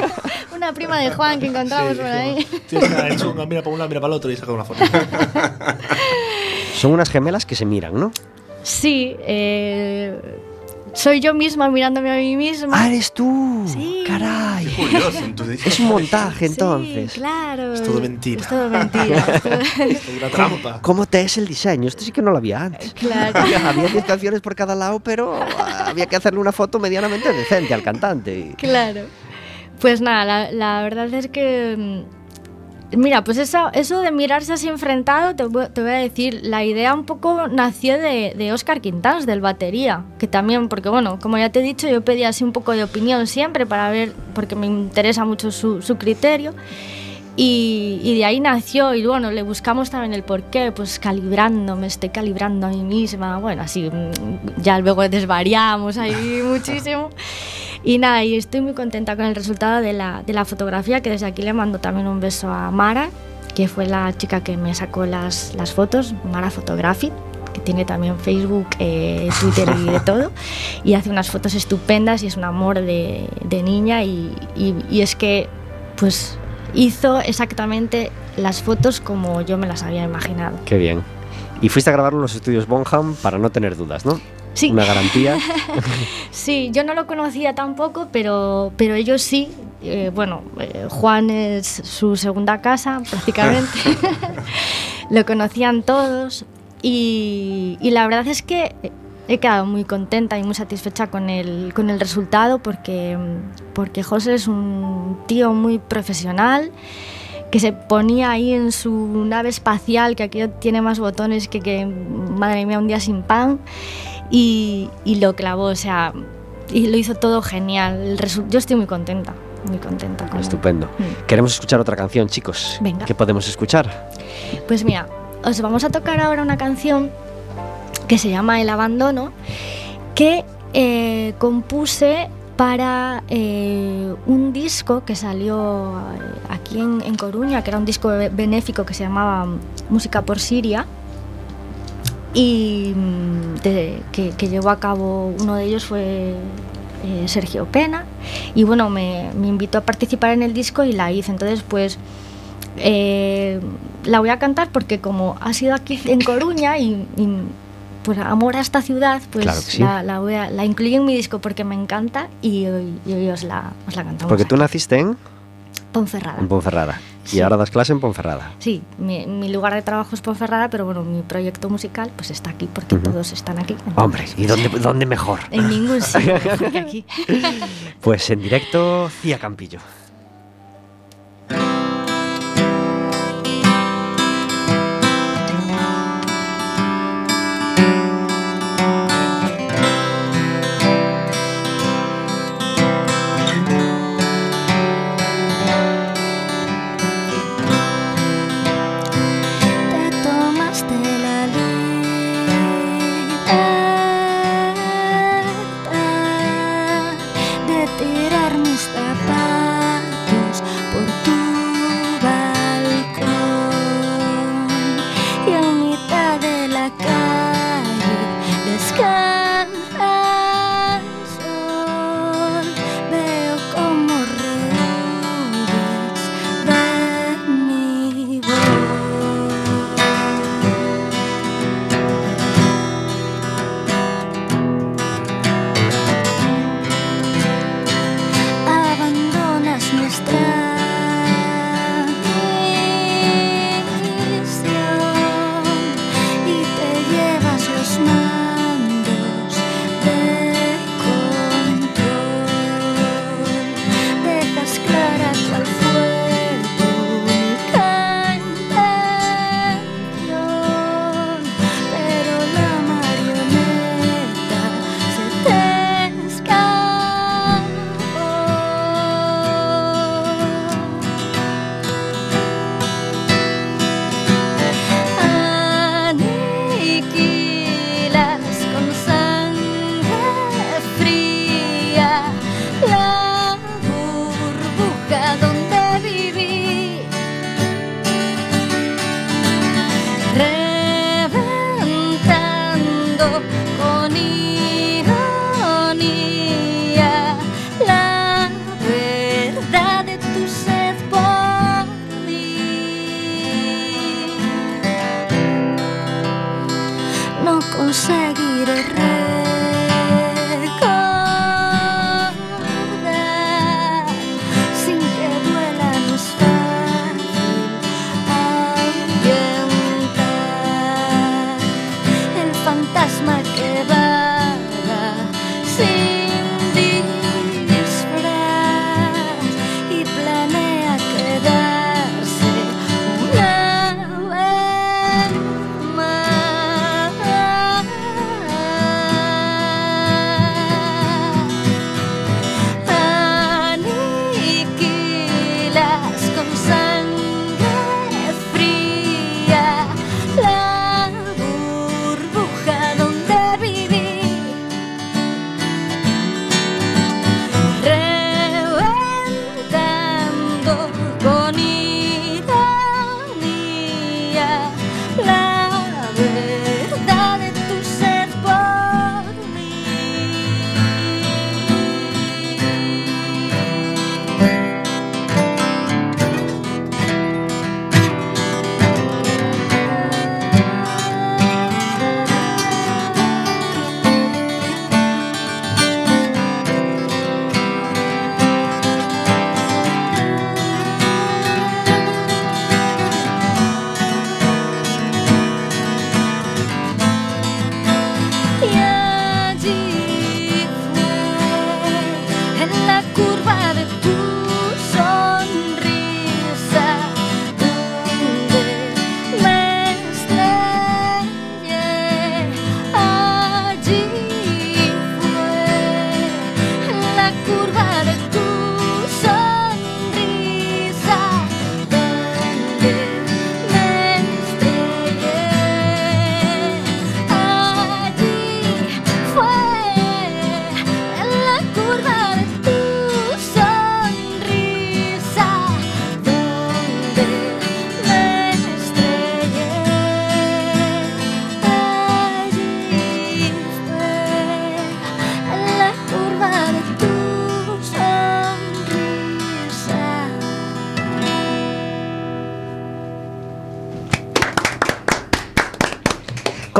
S3: una prima de Juan que encontramos por ahí.
S8: Cara de chunga, mira para un lado, mira para el otro y saca una foto.
S1: Son unas gemelas que se miran, ¿no?
S3: Sí, eh, soy yo misma mirándome a mí misma.
S1: ¡Ah, eres tú!
S3: Sí.
S1: ¡Caray!
S4: Curioso.
S1: Es un montaje
S3: Sí,
S1: entonces.
S3: claro.
S8: Es todo mentira.
S3: Es todo mentira. es todo-
S8: una trampa.
S1: ¿Cómo te es el diseño? Esto sí que no lo había antes.
S3: claro.
S1: Había 10 canciones por cada lado, pero había que hacerle una foto medianamente decente al cantante.
S3: Claro. Pues nada, la, la verdad es que. Mira, pues eso, eso de mirarse así enfrentado, te, te voy a decir, la idea un poco nació de, de Oscar Quintans, del batería, que también, porque bueno, como ya te he dicho, yo pedí así un poco de opinión siempre para ver, porque me interesa mucho su criterio. Y, y de ahí nació, y bueno, le buscamos también el porqué, pues calibrando, me estoy calibrando a mí misma, bueno, así mm, ya luego desvariamos ahí muchísimo. Y nada, y estoy muy contenta con el resultado de la, de la fotografía, que desde aquí le mando también un beso a Mara, que fue la chica que me sacó las, las fotos, Mara Photography, que tiene también Facebook, eh, Twitter y de todo, y hace unas fotos estupendas y es un amor de, de niña y, y- y es que pues hizo exactamente las fotos como yo me las había imaginado.
S1: Qué bien. Y fuiste a grabarlo en los estudios Bonham para no tener dudas, ¿no?
S3: Sí.
S1: Una garantía.
S3: Sí, yo no lo conocía tampoco, pero, pero ellos sí. Eh, bueno, eh, Juan es su segunda casa prácticamente. lo conocían todos y, y la verdad es que he quedado muy contenta y muy satisfecha con el, con el resultado porque, porque José es un tío muy profesional que se ponía ahí en su nave espacial, que aquí tiene más botones que, que madre mía, un día sin pan, y, y lo clavó, o sea, y lo hizo todo genial. Yo estoy muy contenta, muy contenta. con.
S1: Estupendo.
S3: Mm.
S1: Queremos escuchar otra canción, chicos.
S3: Venga.
S1: ¿Qué podemos escuchar?
S3: Pues mira, os vamos a tocar ahora una canción que se llama El Abandono, que eh, compuse para eh, un disco que salió eh, aquí en, en Coruña, que era un disco be- benéfico que se llamaba Música por Siria, y mm, que, que llevó a cabo, uno de ellos fue Sergio Pena, y bueno, me, me invitó a participar en el disco y la hice, entonces pues la voy a cantar porque como ha sido aquí en Coruña y, pues amor a esta ciudad, pues
S1: Claro que sí.
S3: la, la voy a- la incluí en mi disco porque me encanta y hoy, y hoy os, la, os la cantamos.
S1: Porque tú naciste en,
S3: Ponferrada.
S1: en Ponferrada. Y
S3: Sí.
S1: ahora das clase en Ponferrada.
S3: Sí, mi, mi lugar de trabajo es Ponferrada, pero bueno, mi proyecto musical pues está aquí porque todos están aquí.
S1: Hombre, ¿y dónde, dónde mejor?
S3: En ningún sitio mejor que aquí.
S1: Pues en directo, Cía Campillo.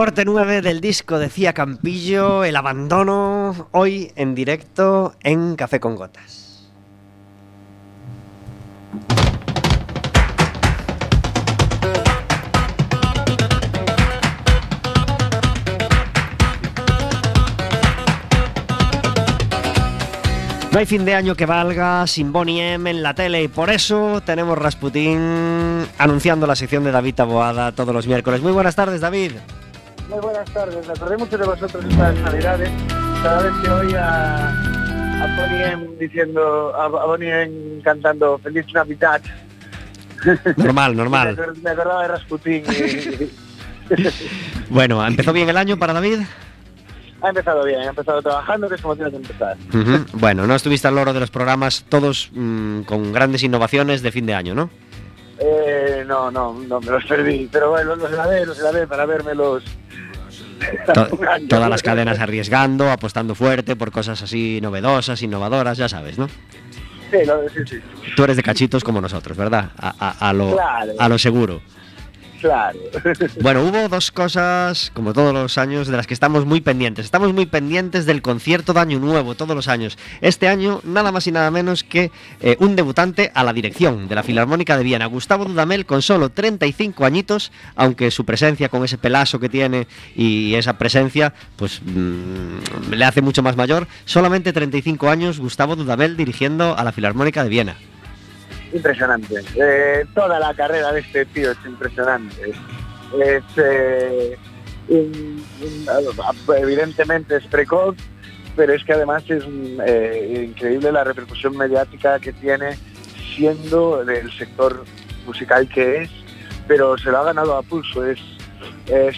S1: Corte 9 del disco decía Campillo, El abandono, hoy en directo en Café con Gotas. No hay fin de año que valga sin Bonnie M en la tele y por eso tenemos Rasputín anunciando la sección de David Taboada todos los miércoles. Muy buenas tardes, David.
S9: Muy buenas tardes, me acordé mucho de vosotros estas navidades. Cada vez que oí a, a Bonnie diciendo, a, Bonnie cantando Feliz Navidad.
S1: Normal, normal.
S9: me acordaba de Rasputín.
S1: Bueno, ¿empezó bien el año para David?
S9: ha empezado bien, ha empezado trabajando, que es como tiene que empezar.
S1: Ujú. Bueno, no estuviste al loro de los programas, todos mm, con grandes innovaciones de fin de año, ¿no?
S9: Eh, no, no, no, me los perdí. Pero bueno, los grabé, los grabé para vermelos.
S1: To- todas las cadenas arriesgando, apostando fuerte por cosas así novedosas, innovadoras, ya sabes, ¿no?
S9: Sí, lo- sí, sí,
S1: Tú eres de cachitos como nosotros, ¿verdad? A, a- a lo,
S9: Claro.
S1: a lo seguro.
S9: Claro.
S1: Bueno, hubo dos cosas, como todos los años, de las que estamos muy pendientes. Estamos muy pendientes del concierto de Año Nuevo, todos los años. Este año, nada más y nada menos que eh, un debutante a la dirección de la Filarmónica de Viena, Gustavo Dudamel, con solo 35 añitos, aunque su presencia con ese pelazo que tiene y esa presencia, pues mm, le hace mucho más mayor. Solamente 35 años, Gustavo Dudamel dirigiendo a la Filarmónica de Viena.
S9: Impresionante. Eh, toda la carrera de este tío es impresionante. Es, eh, evidentemente es precoz, pero es que además es eh, increíble la repercusión mediática que tiene siendo del sector musical que es, pero se lo ha ganado a pulso. Es,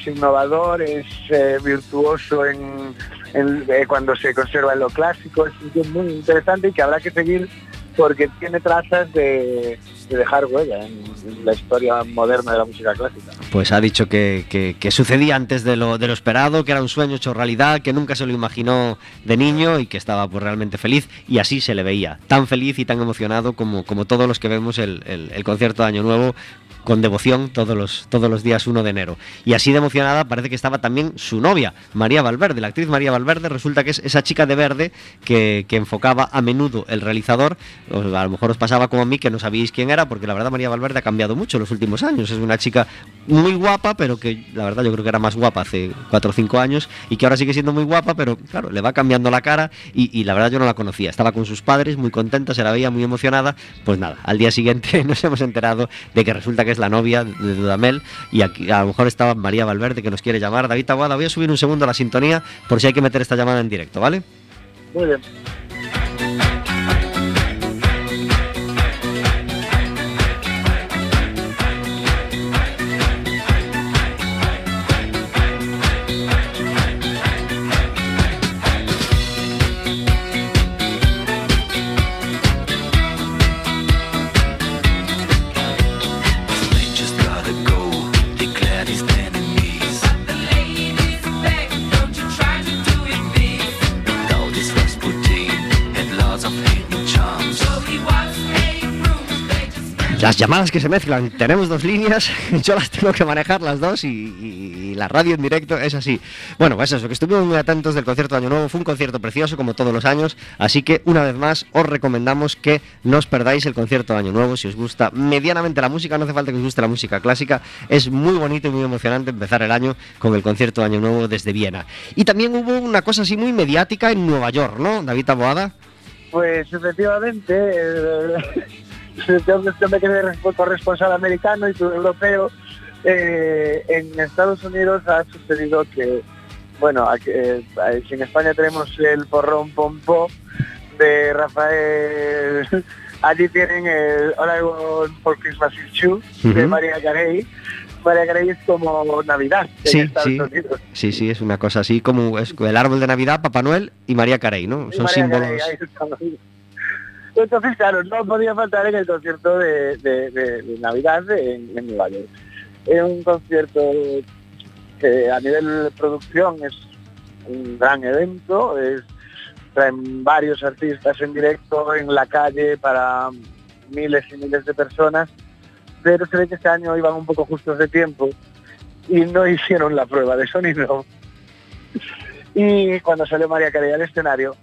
S9: innovador, es virtuoso en, en- cuando se conserva en lo clásico, es muy interesante y que habrá que seguir porque tiene trazas de, de dejar huella en, en la historia moderna de la música clásica.
S1: Pues ha dicho que, que- que sucedía antes de lo, de lo esperado, que era un sueño hecho realidad, que nunca se lo imaginó de niño y que estaba pues, realmente feliz. Y así se le veía, tan feliz y tan emocionado como, como todos los que vemos el, el- el concierto de Año Nuevo con devoción todos los, todos los días 1 de enero. Y así de emocionada parece que estaba también su novia, María Valverde. La actriz María Valverde resulta que es esa chica de verde que, que enfocaba a menudo el realizador. A lo mejor os pasaba como a mí que no sabíais quién era, porque la verdad María Valverde ha cambiado mucho en los últimos años. Es una chica muy guapa, pero que la verdad yo creo que era más guapa hace 4 o 5 años y que ahora sigue siendo muy guapa, pero claro, le va cambiando la cara y, y la verdad yo no la conocía. Estaba con sus padres, muy contenta, se la veía muy emocionada. Pues nada, al día siguiente nos hemos enterado de que resulta que es la novia de Dudamel y aquí a lo mejor estaba María Valverde que nos quiere llamar. David Taguada, voy a subir un segundo la sintonía por si hay que meter esta llamada en directo, ¿vale?
S9: Muy bien.
S1: Las llamadas que se mezclan, tenemos dos líneas, yo las tengo que manejar las dos y, la radio en directo es así. Bueno, pues eso, que estuvimos muy atentos del concierto de Año Nuevo, fue un concierto precioso como todos los años, así que una vez más os recomendamos que no os perdáis el concierto de Año Nuevo si os gusta medianamente la música, no hace falta que os guste la música clásica, es muy bonito y muy emocionante empezar el año con el concierto de Año Nuevo desde Viena. Y también hubo una cosa así muy mediática en Nueva York, ¿no, David Taboada?
S9: Pues efectivamente, yo, yo me quedé respo- corresponsal americano y europeo. Eh, en Estados Unidos ha sucedido que, bueno, aquí, eh, si en España tenemos el porrón pompó de Rafael, allí tienen el Want for Christmas is You de. María Carey. María Carey es como Navidad en
S1: Sí,
S9: Estados
S1: sí.
S9: Unidos.
S1: Sí, sí, es una cosa así como es el árbol de Navidad, Papá Noel y María Carey, ¿no?
S9: Y
S1: Son
S9: María
S1: símbolos.
S9: Carey. Entonces, claro, no podía faltar en el concierto de, de- de- de Navidad en, en Nueva York. Es un concierto que a nivel de producción es un gran evento, es- traen varios artistas en directo en la calle para miles y miles de personas, pero se ve que este año iban un poco justos de tiempo y no hicieron la prueba de sonido. Y cuando salió María Carey al escenario,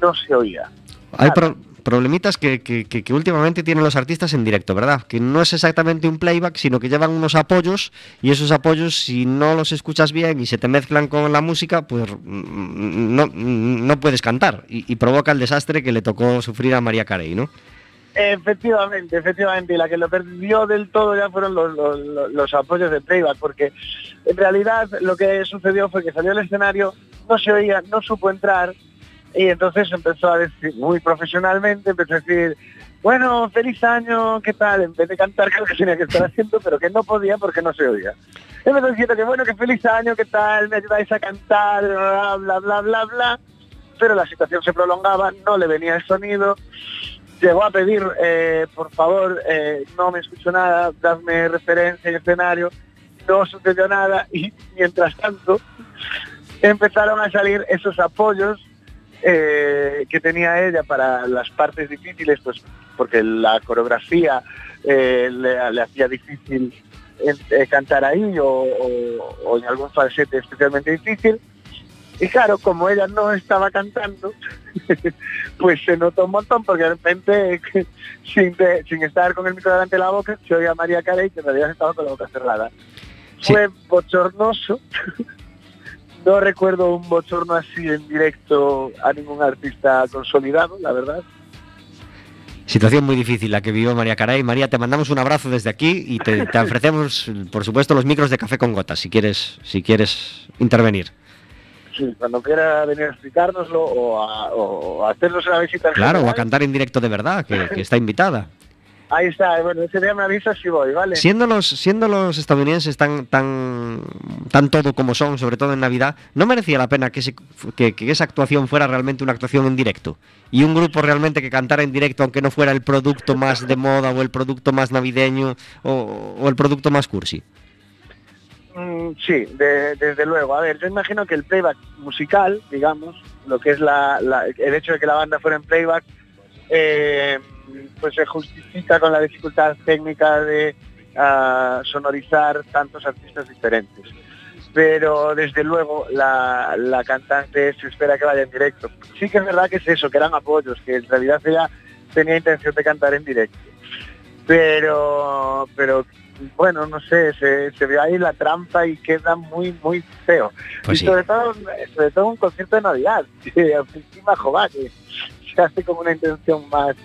S9: no se oía.
S1: Hay pro- problemitas que, últimamente tienen los artistas en directo, ¿verdad? Que no es exactamente un playback, sino que llevan unos apoyos y esos apoyos, si no los escuchas bien y se te mezclan con la música, pues mm, no, no puedes cantar y, provoca el desastre que le tocó sufrir a María Carey, ¿no?
S9: Efectivamente, efectivamente, y la que lo perdió del todo ya fueron los apoyos de playback, porque en realidad lo que sucedió fue que salió al escenario, no se oía, no supo entrar, y entonces empezó a decir, muy profesionalmente, empezó a decir, bueno, feliz año, ¿qué tal? En vez de cantar, creo que tenía que estar haciendo, pero que no podía porque no se oía. Empezó diciendo que bueno, que feliz año, ¿qué tal? Me ayudáis a cantar, bla, bla, bla, bla, bla. Pero la situación se prolongaba, no le venía el sonido, llegó a pedir, eh, por favor, eh, no me escucho nada, dadme referencia en escenario, no sucedió nada y mientras tanto empezaron a salir esos apoyos eh, que tenía ella para las partes difíciles, pues porque la coreografía eh, le, le hacía difícil eh, cantar ahí o, o- o en algún falsete especialmente difícil. Y claro, como ella no estaba cantando, pues se notó un montón porque de repente, sin, de- sin estar con el micro delante de la boca, se oía a María Carey que en realidad estaba con la boca cerrada.
S1: Sí.
S9: Fue bochornoso. no recuerdo un bochorno así en directo a ningún artista consolidado, la verdad.
S1: Situación muy difícil la que vivió María Carey. María, te mandamos un abrazo desde aquí y te, te ofrecemos, por supuesto, los micros de café con gotas, si quieres, si quieres intervenir.
S9: Sí, cuando quiera venir a explicárnoslo o a, o a hacernos una visita.
S1: Claro, o a
S9: general,
S1: cantar en directo de verdad, que, que está invitada.
S9: Ahí está, bueno, ese día me avisas si voy, ¿vale?
S1: Siendo los, siendo los estadounidenses tan, tan, tan todo como son, sobre todo en Navidad, ¿no merecía la pena que, esa actuación fuera realmente una actuación en directo? Y un grupo realmente que cantara en directo, aunque no fuera el producto más de moda o el producto más navideño o, el producto más cursi.
S9: Mm, sí, de- desde luego. A ver, yo imagino que el playback musical, digamos, lo que es la- el hecho de que la banda fuera en playback, eh, pues se justifica con la dificultad técnica de ah, sonorizar tantos artistas diferentes. Pero desde luego la, la cantante se espera que vaya en directo. Sí que es verdad que es eso, que eran apoyos, que en realidad ella tenía intención de cantar en directo. Pero, pero bueno, no sé, se, se ve ahí la trampa y queda muy, muy feo.
S1: Pues
S9: y
S1: sí.
S9: sobre todo, sobre todo un concierto de Navidad, que encima que se hace con una intención más,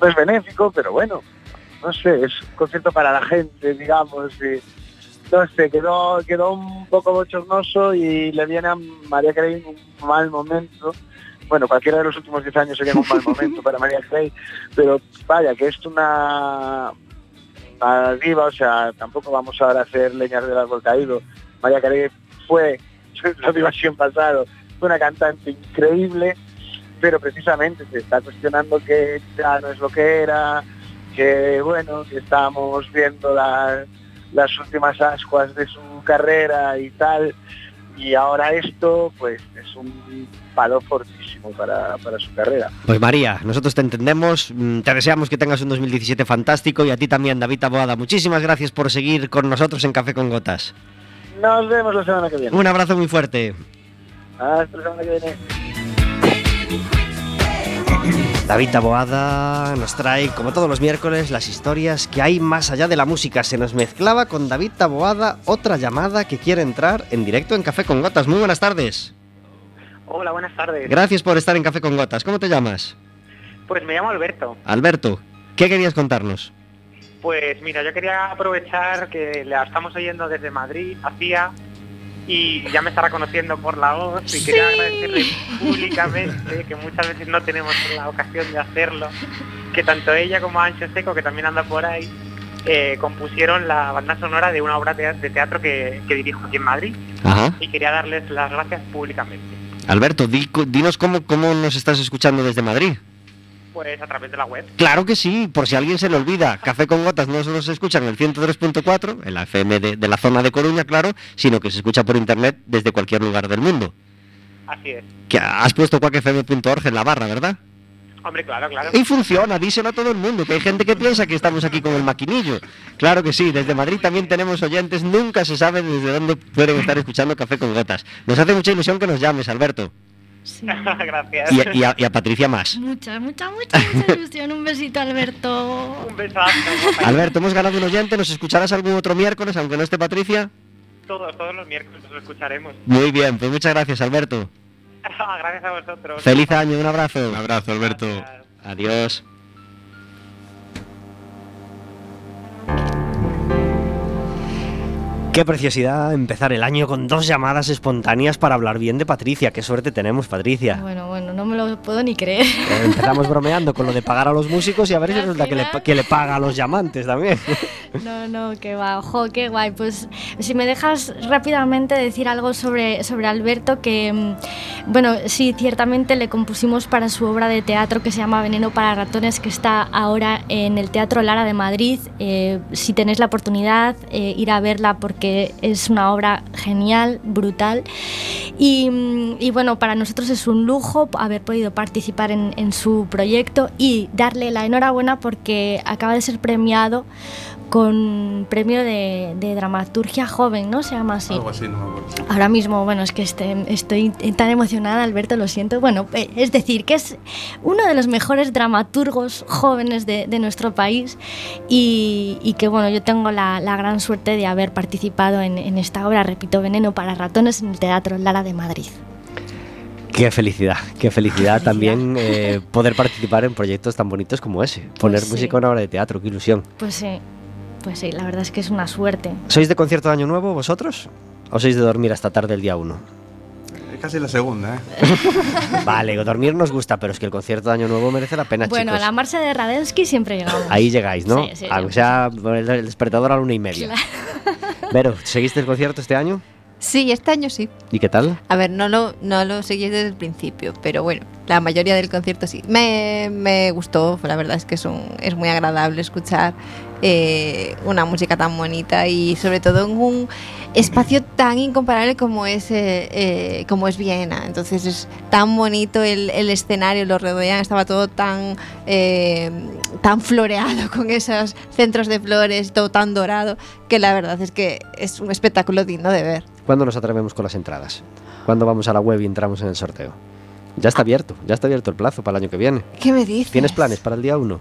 S9: no es benéfico, pero bueno, no sé, es un concierto para la gente, digamos, y no sé, quedó, quedó un poco bochornoso y le viene a María Carey un mal momento. Bueno, cualquiera de los últimos 10 años sería un mal momento para María Carey, pero vaya, que es una, diva, o sea, tampoco vamos ahora a hacer leñas del árbol caído. María Carey fue, lo digo así en pasado, fue una cantante increíble, pero precisamente se está cuestionando que ya no es lo que era, que bueno, que estamos viendo la- las últimas ascuas de su carrera y tal, y ahora esto pues es un palo fortísimo para, para su carrera.
S1: Pues María, nosotros te entendemos, mm, te deseamos que tengas un 2017 fantástico y a ti también, David Taboada. Muchísimas gracias por seguir con nosotros en Café con Gotas.
S9: Nos vemos la semana que viene.
S1: Un abrazo muy fuerte.
S9: Hasta la semana que viene.
S1: David Taboada nos trae, como todos los miércoles, las historias que hay más allá de la música. Se nos mezclaba con David Taboada otra llamada que quiere entrar en directo en Café con Gotas. Muy buenas tardes.
S10: Hola, buenas tardes.
S1: Gracias por estar en Café con Gotas. ¿Cómo te llamas?
S10: Pues me llamo Alberto.
S1: Alberto, ¿qué querías contarnos?
S10: Pues mira, yo quería aprovechar que la estamos oyendo desde Madrid, hacía, y ya me estará conociendo por la voz y quería agradecerle públicamente, que muchas veces no tenemos la ocasión de hacerlo, que tanto ella como Ancho Seco, que también anda por ahí, eh, compusieron la banda sonora de una obra de teatro que, que dirijo aquí en Madrid
S1: Ajá.
S10: y quería darles las gracias públicamente.
S1: Alberto, di- dinos cómo, cómo nos estás escuchando desde Madrid.
S10: Pues a través de la web.
S1: Claro que sí, por si alguien se le olvida. Café con Gotas no solo se escucha en el 103.4, en la FM de, de la zona de Coruña, claro, sino que se escucha por internet desde cualquier lugar del mundo.
S10: Así es.
S1: Que has puesto cuacfm.org en la barra, ¿verdad?
S10: Hombre, claro, claro.
S1: Y funciona, díselo a todo el mundo, que hay gente que piensa que estamos aquí con el maquinillo. Claro que sí, desde Madrid también tenemos oyentes, nunca se sabe desde dónde pueden estar escuchando Café con Gotas. Nos hace mucha ilusión que nos llames, Alberto.
S10: Gracias.
S1: Y, a- y a, y a Patricia más.
S3: Mucha, mucha, mucha, mucha ilusión. Un besito, Alberto.
S10: Un besazo.
S1: Alberto, hemos ganado un oyente, ¿nos escucharás algún otro miércoles, aunque no esté Patricia?
S10: Todos, todos los miércoles lo escucharemos.
S1: Muy bien, pues muchas gracias, Alberto.
S10: Gracias a vosotros.
S1: Feliz año, un abrazo.
S4: Un abrazo, Alberto.
S1: Adiós. Qué preciosidad empezar el año con dos llamadas espontáneas para hablar bien de Patricia. Qué suerte tenemos, Patricia.
S3: Bueno, bueno, no me lo puedo ni creer.
S1: Eh, Empezamos bromeando con lo de pagar a los músicos y a ver si resulta que le, que le paga a los llamantes también.
S3: No, no, qué ojo, qué guay. Pues si me dejas rápidamente decir algo sobre, sobre Alberto, que, mm, bueno, sí, ciertamente le compusimos para su obra de teatro que se llama Veneno para ratones, que está ahora en el Teatro Lara de Madrid. Eh, si tenéis la oportunidad, eh, ir a verla porque es una obra genial, brutal. Y, bueno, para nosotros es un lujo haber podido participar en, en su proyecto y darle la enhorabuena porque acaba de ser premiado con premio de, de dramaturgia joven, ¿no? Se llama así.
S4: Algo así, no me acuerdo. sí.
S3: Ahora mismo, bueno, es que este- estoy tan emocionada, Alberto, lo siento. Bueno, eh, es decir, que es uno de los mejores dramaturgos jóvenes de, de nuestro país y, y que, bueno, yo tengo la, la gran suerte de haber participado en, en esta obra, repito, Veneno para ratones en el Teatro Lara de Madrid.
S1: Qué felicidad, qué felicidad también eh, poder participar en proyectos tan bonitos como ese. Poner
S3: sí.
S1: música en una obra de teatro, qué ilusión.
S3: Pues sí, pues sí, la verdad es que es una suerte.
S1: ¿Sois de concierto de Año Nuevo vosotros? ¿O sois de dormir hasta tarde el día 1?
S4: Es casi la segunda, ¿eh?
S1: Vale, dormir nos gusta, pero es que el concierto de Año Nuevo merece la pena,
S3: bueno, a la marcha de Radensky siempre llegamos.
S1: Ahí llegáis, ¿no?
S3: Sí, sí,
S1: Aunque
S3: siempre,
S1: sea el despertador a la una y media. Vero, ¿seguiste el concierto este año?
S2: Sí, este año sí.
S1: ¿Y qué tal?
S2: A ver, no lo, no lo seguí desde el principio, pero bueno, la mayoría del concierto sí. Me, me gustó, la verdad es que es, un- es muy agradable escuchar eh, una música tan bonita y sobre todo en un espacio tan incomparable como es, eh, eh, como es Viena. Entonces es tan bonito el, el escenario, lo rodean, estaba todo tan, eh, tan floreado con esos centros de flores, todo tan dorado, que la verdad es que es un espectáculo digno de ver.
S1: ¿Cuándo nos atrevemos con las entradas? ¿Cuándo vamos a la web y entramos en el sorteo? Ya está abierto, ya está abierto el plazo para el año que viene.
S2: ¿Qué me dices?
S1: ¿Tienes planes para el día 1?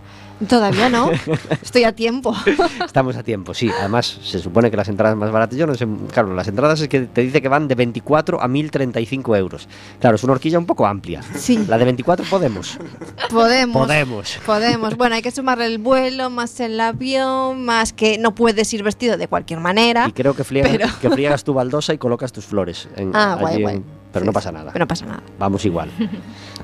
S2: Todavía no. Estoy a tiempo.
S1: Estamos a tiempo, sí. Además, se supone que las entradas más baratas, yo no sé, claro, las entradas es que te dice que van de 24 a 1035 euros. Claro, es una horquilla un poco amplia.
S2: Sí.
S1: La de 24 podemos.
S2: Podemos.
S1: Podemos.
S2: Podemos. Bueno, hay que sumarle el vuelo, más el avión, más que no puedes ir vestido de cualquier manera.
S1: Y creo que friegas,
S2: Pero-
S1: que friegas tu baldosa y colocas tus flores. en-
S2: Ah, guay,
S1: allí
S2: guay.
S1: Pero no pasa nada.
S2: Pero no pasa nada.
S1: Vamos igual.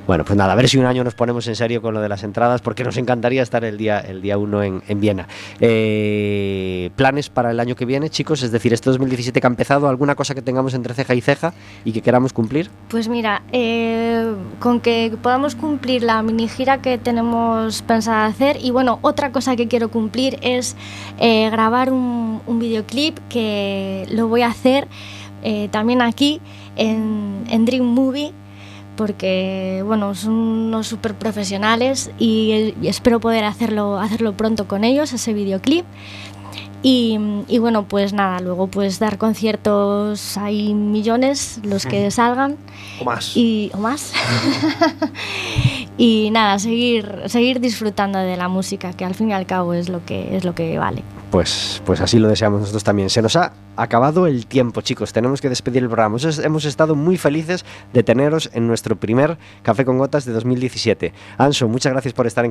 S1: Bueno, pues nada, a ver si un año nos ponemos en serio con lo de las entradas, porque nos encantaría estar el día el día 1 en, en Viena. Eh, ¿Planes para el año que viene, chicos? Es decir, este 2017 que ha empezado, ¿alguna cosa que tengamos entre ceja y ceja y que queramos cumplir?
S3: Pues mira, eh, con que podamos cumplir la mini gira que tenemos pensada hacer y bueno, otra cosa que quiero cumplir es eh, grabar un, un videoclip que lo voy a hacer eh, también aquí en, en Dream Movie porque bueno, son unos súper profesionales y, y espero poder hacerlo, hacerlo pronto con ellos, ese videoclip. Y, y bueno, pues nada, luego pues dar conciertos, hay millones, los que salgan.
S8: O más.
S3: Y, o más. y nada, seguir, seguir disfrutando de la música, que al fin y al cabo es lo que, es lo que vale.
S1: Pues, pues así lo deseamos nosotros también. Se nos ha acabado el tiempo, chicos. Tenemos que despedir el programa. Hemos- estado muy felices de teneros en nuestro primer Café con Gotas de 2017. Anso, muchas gracias por estar en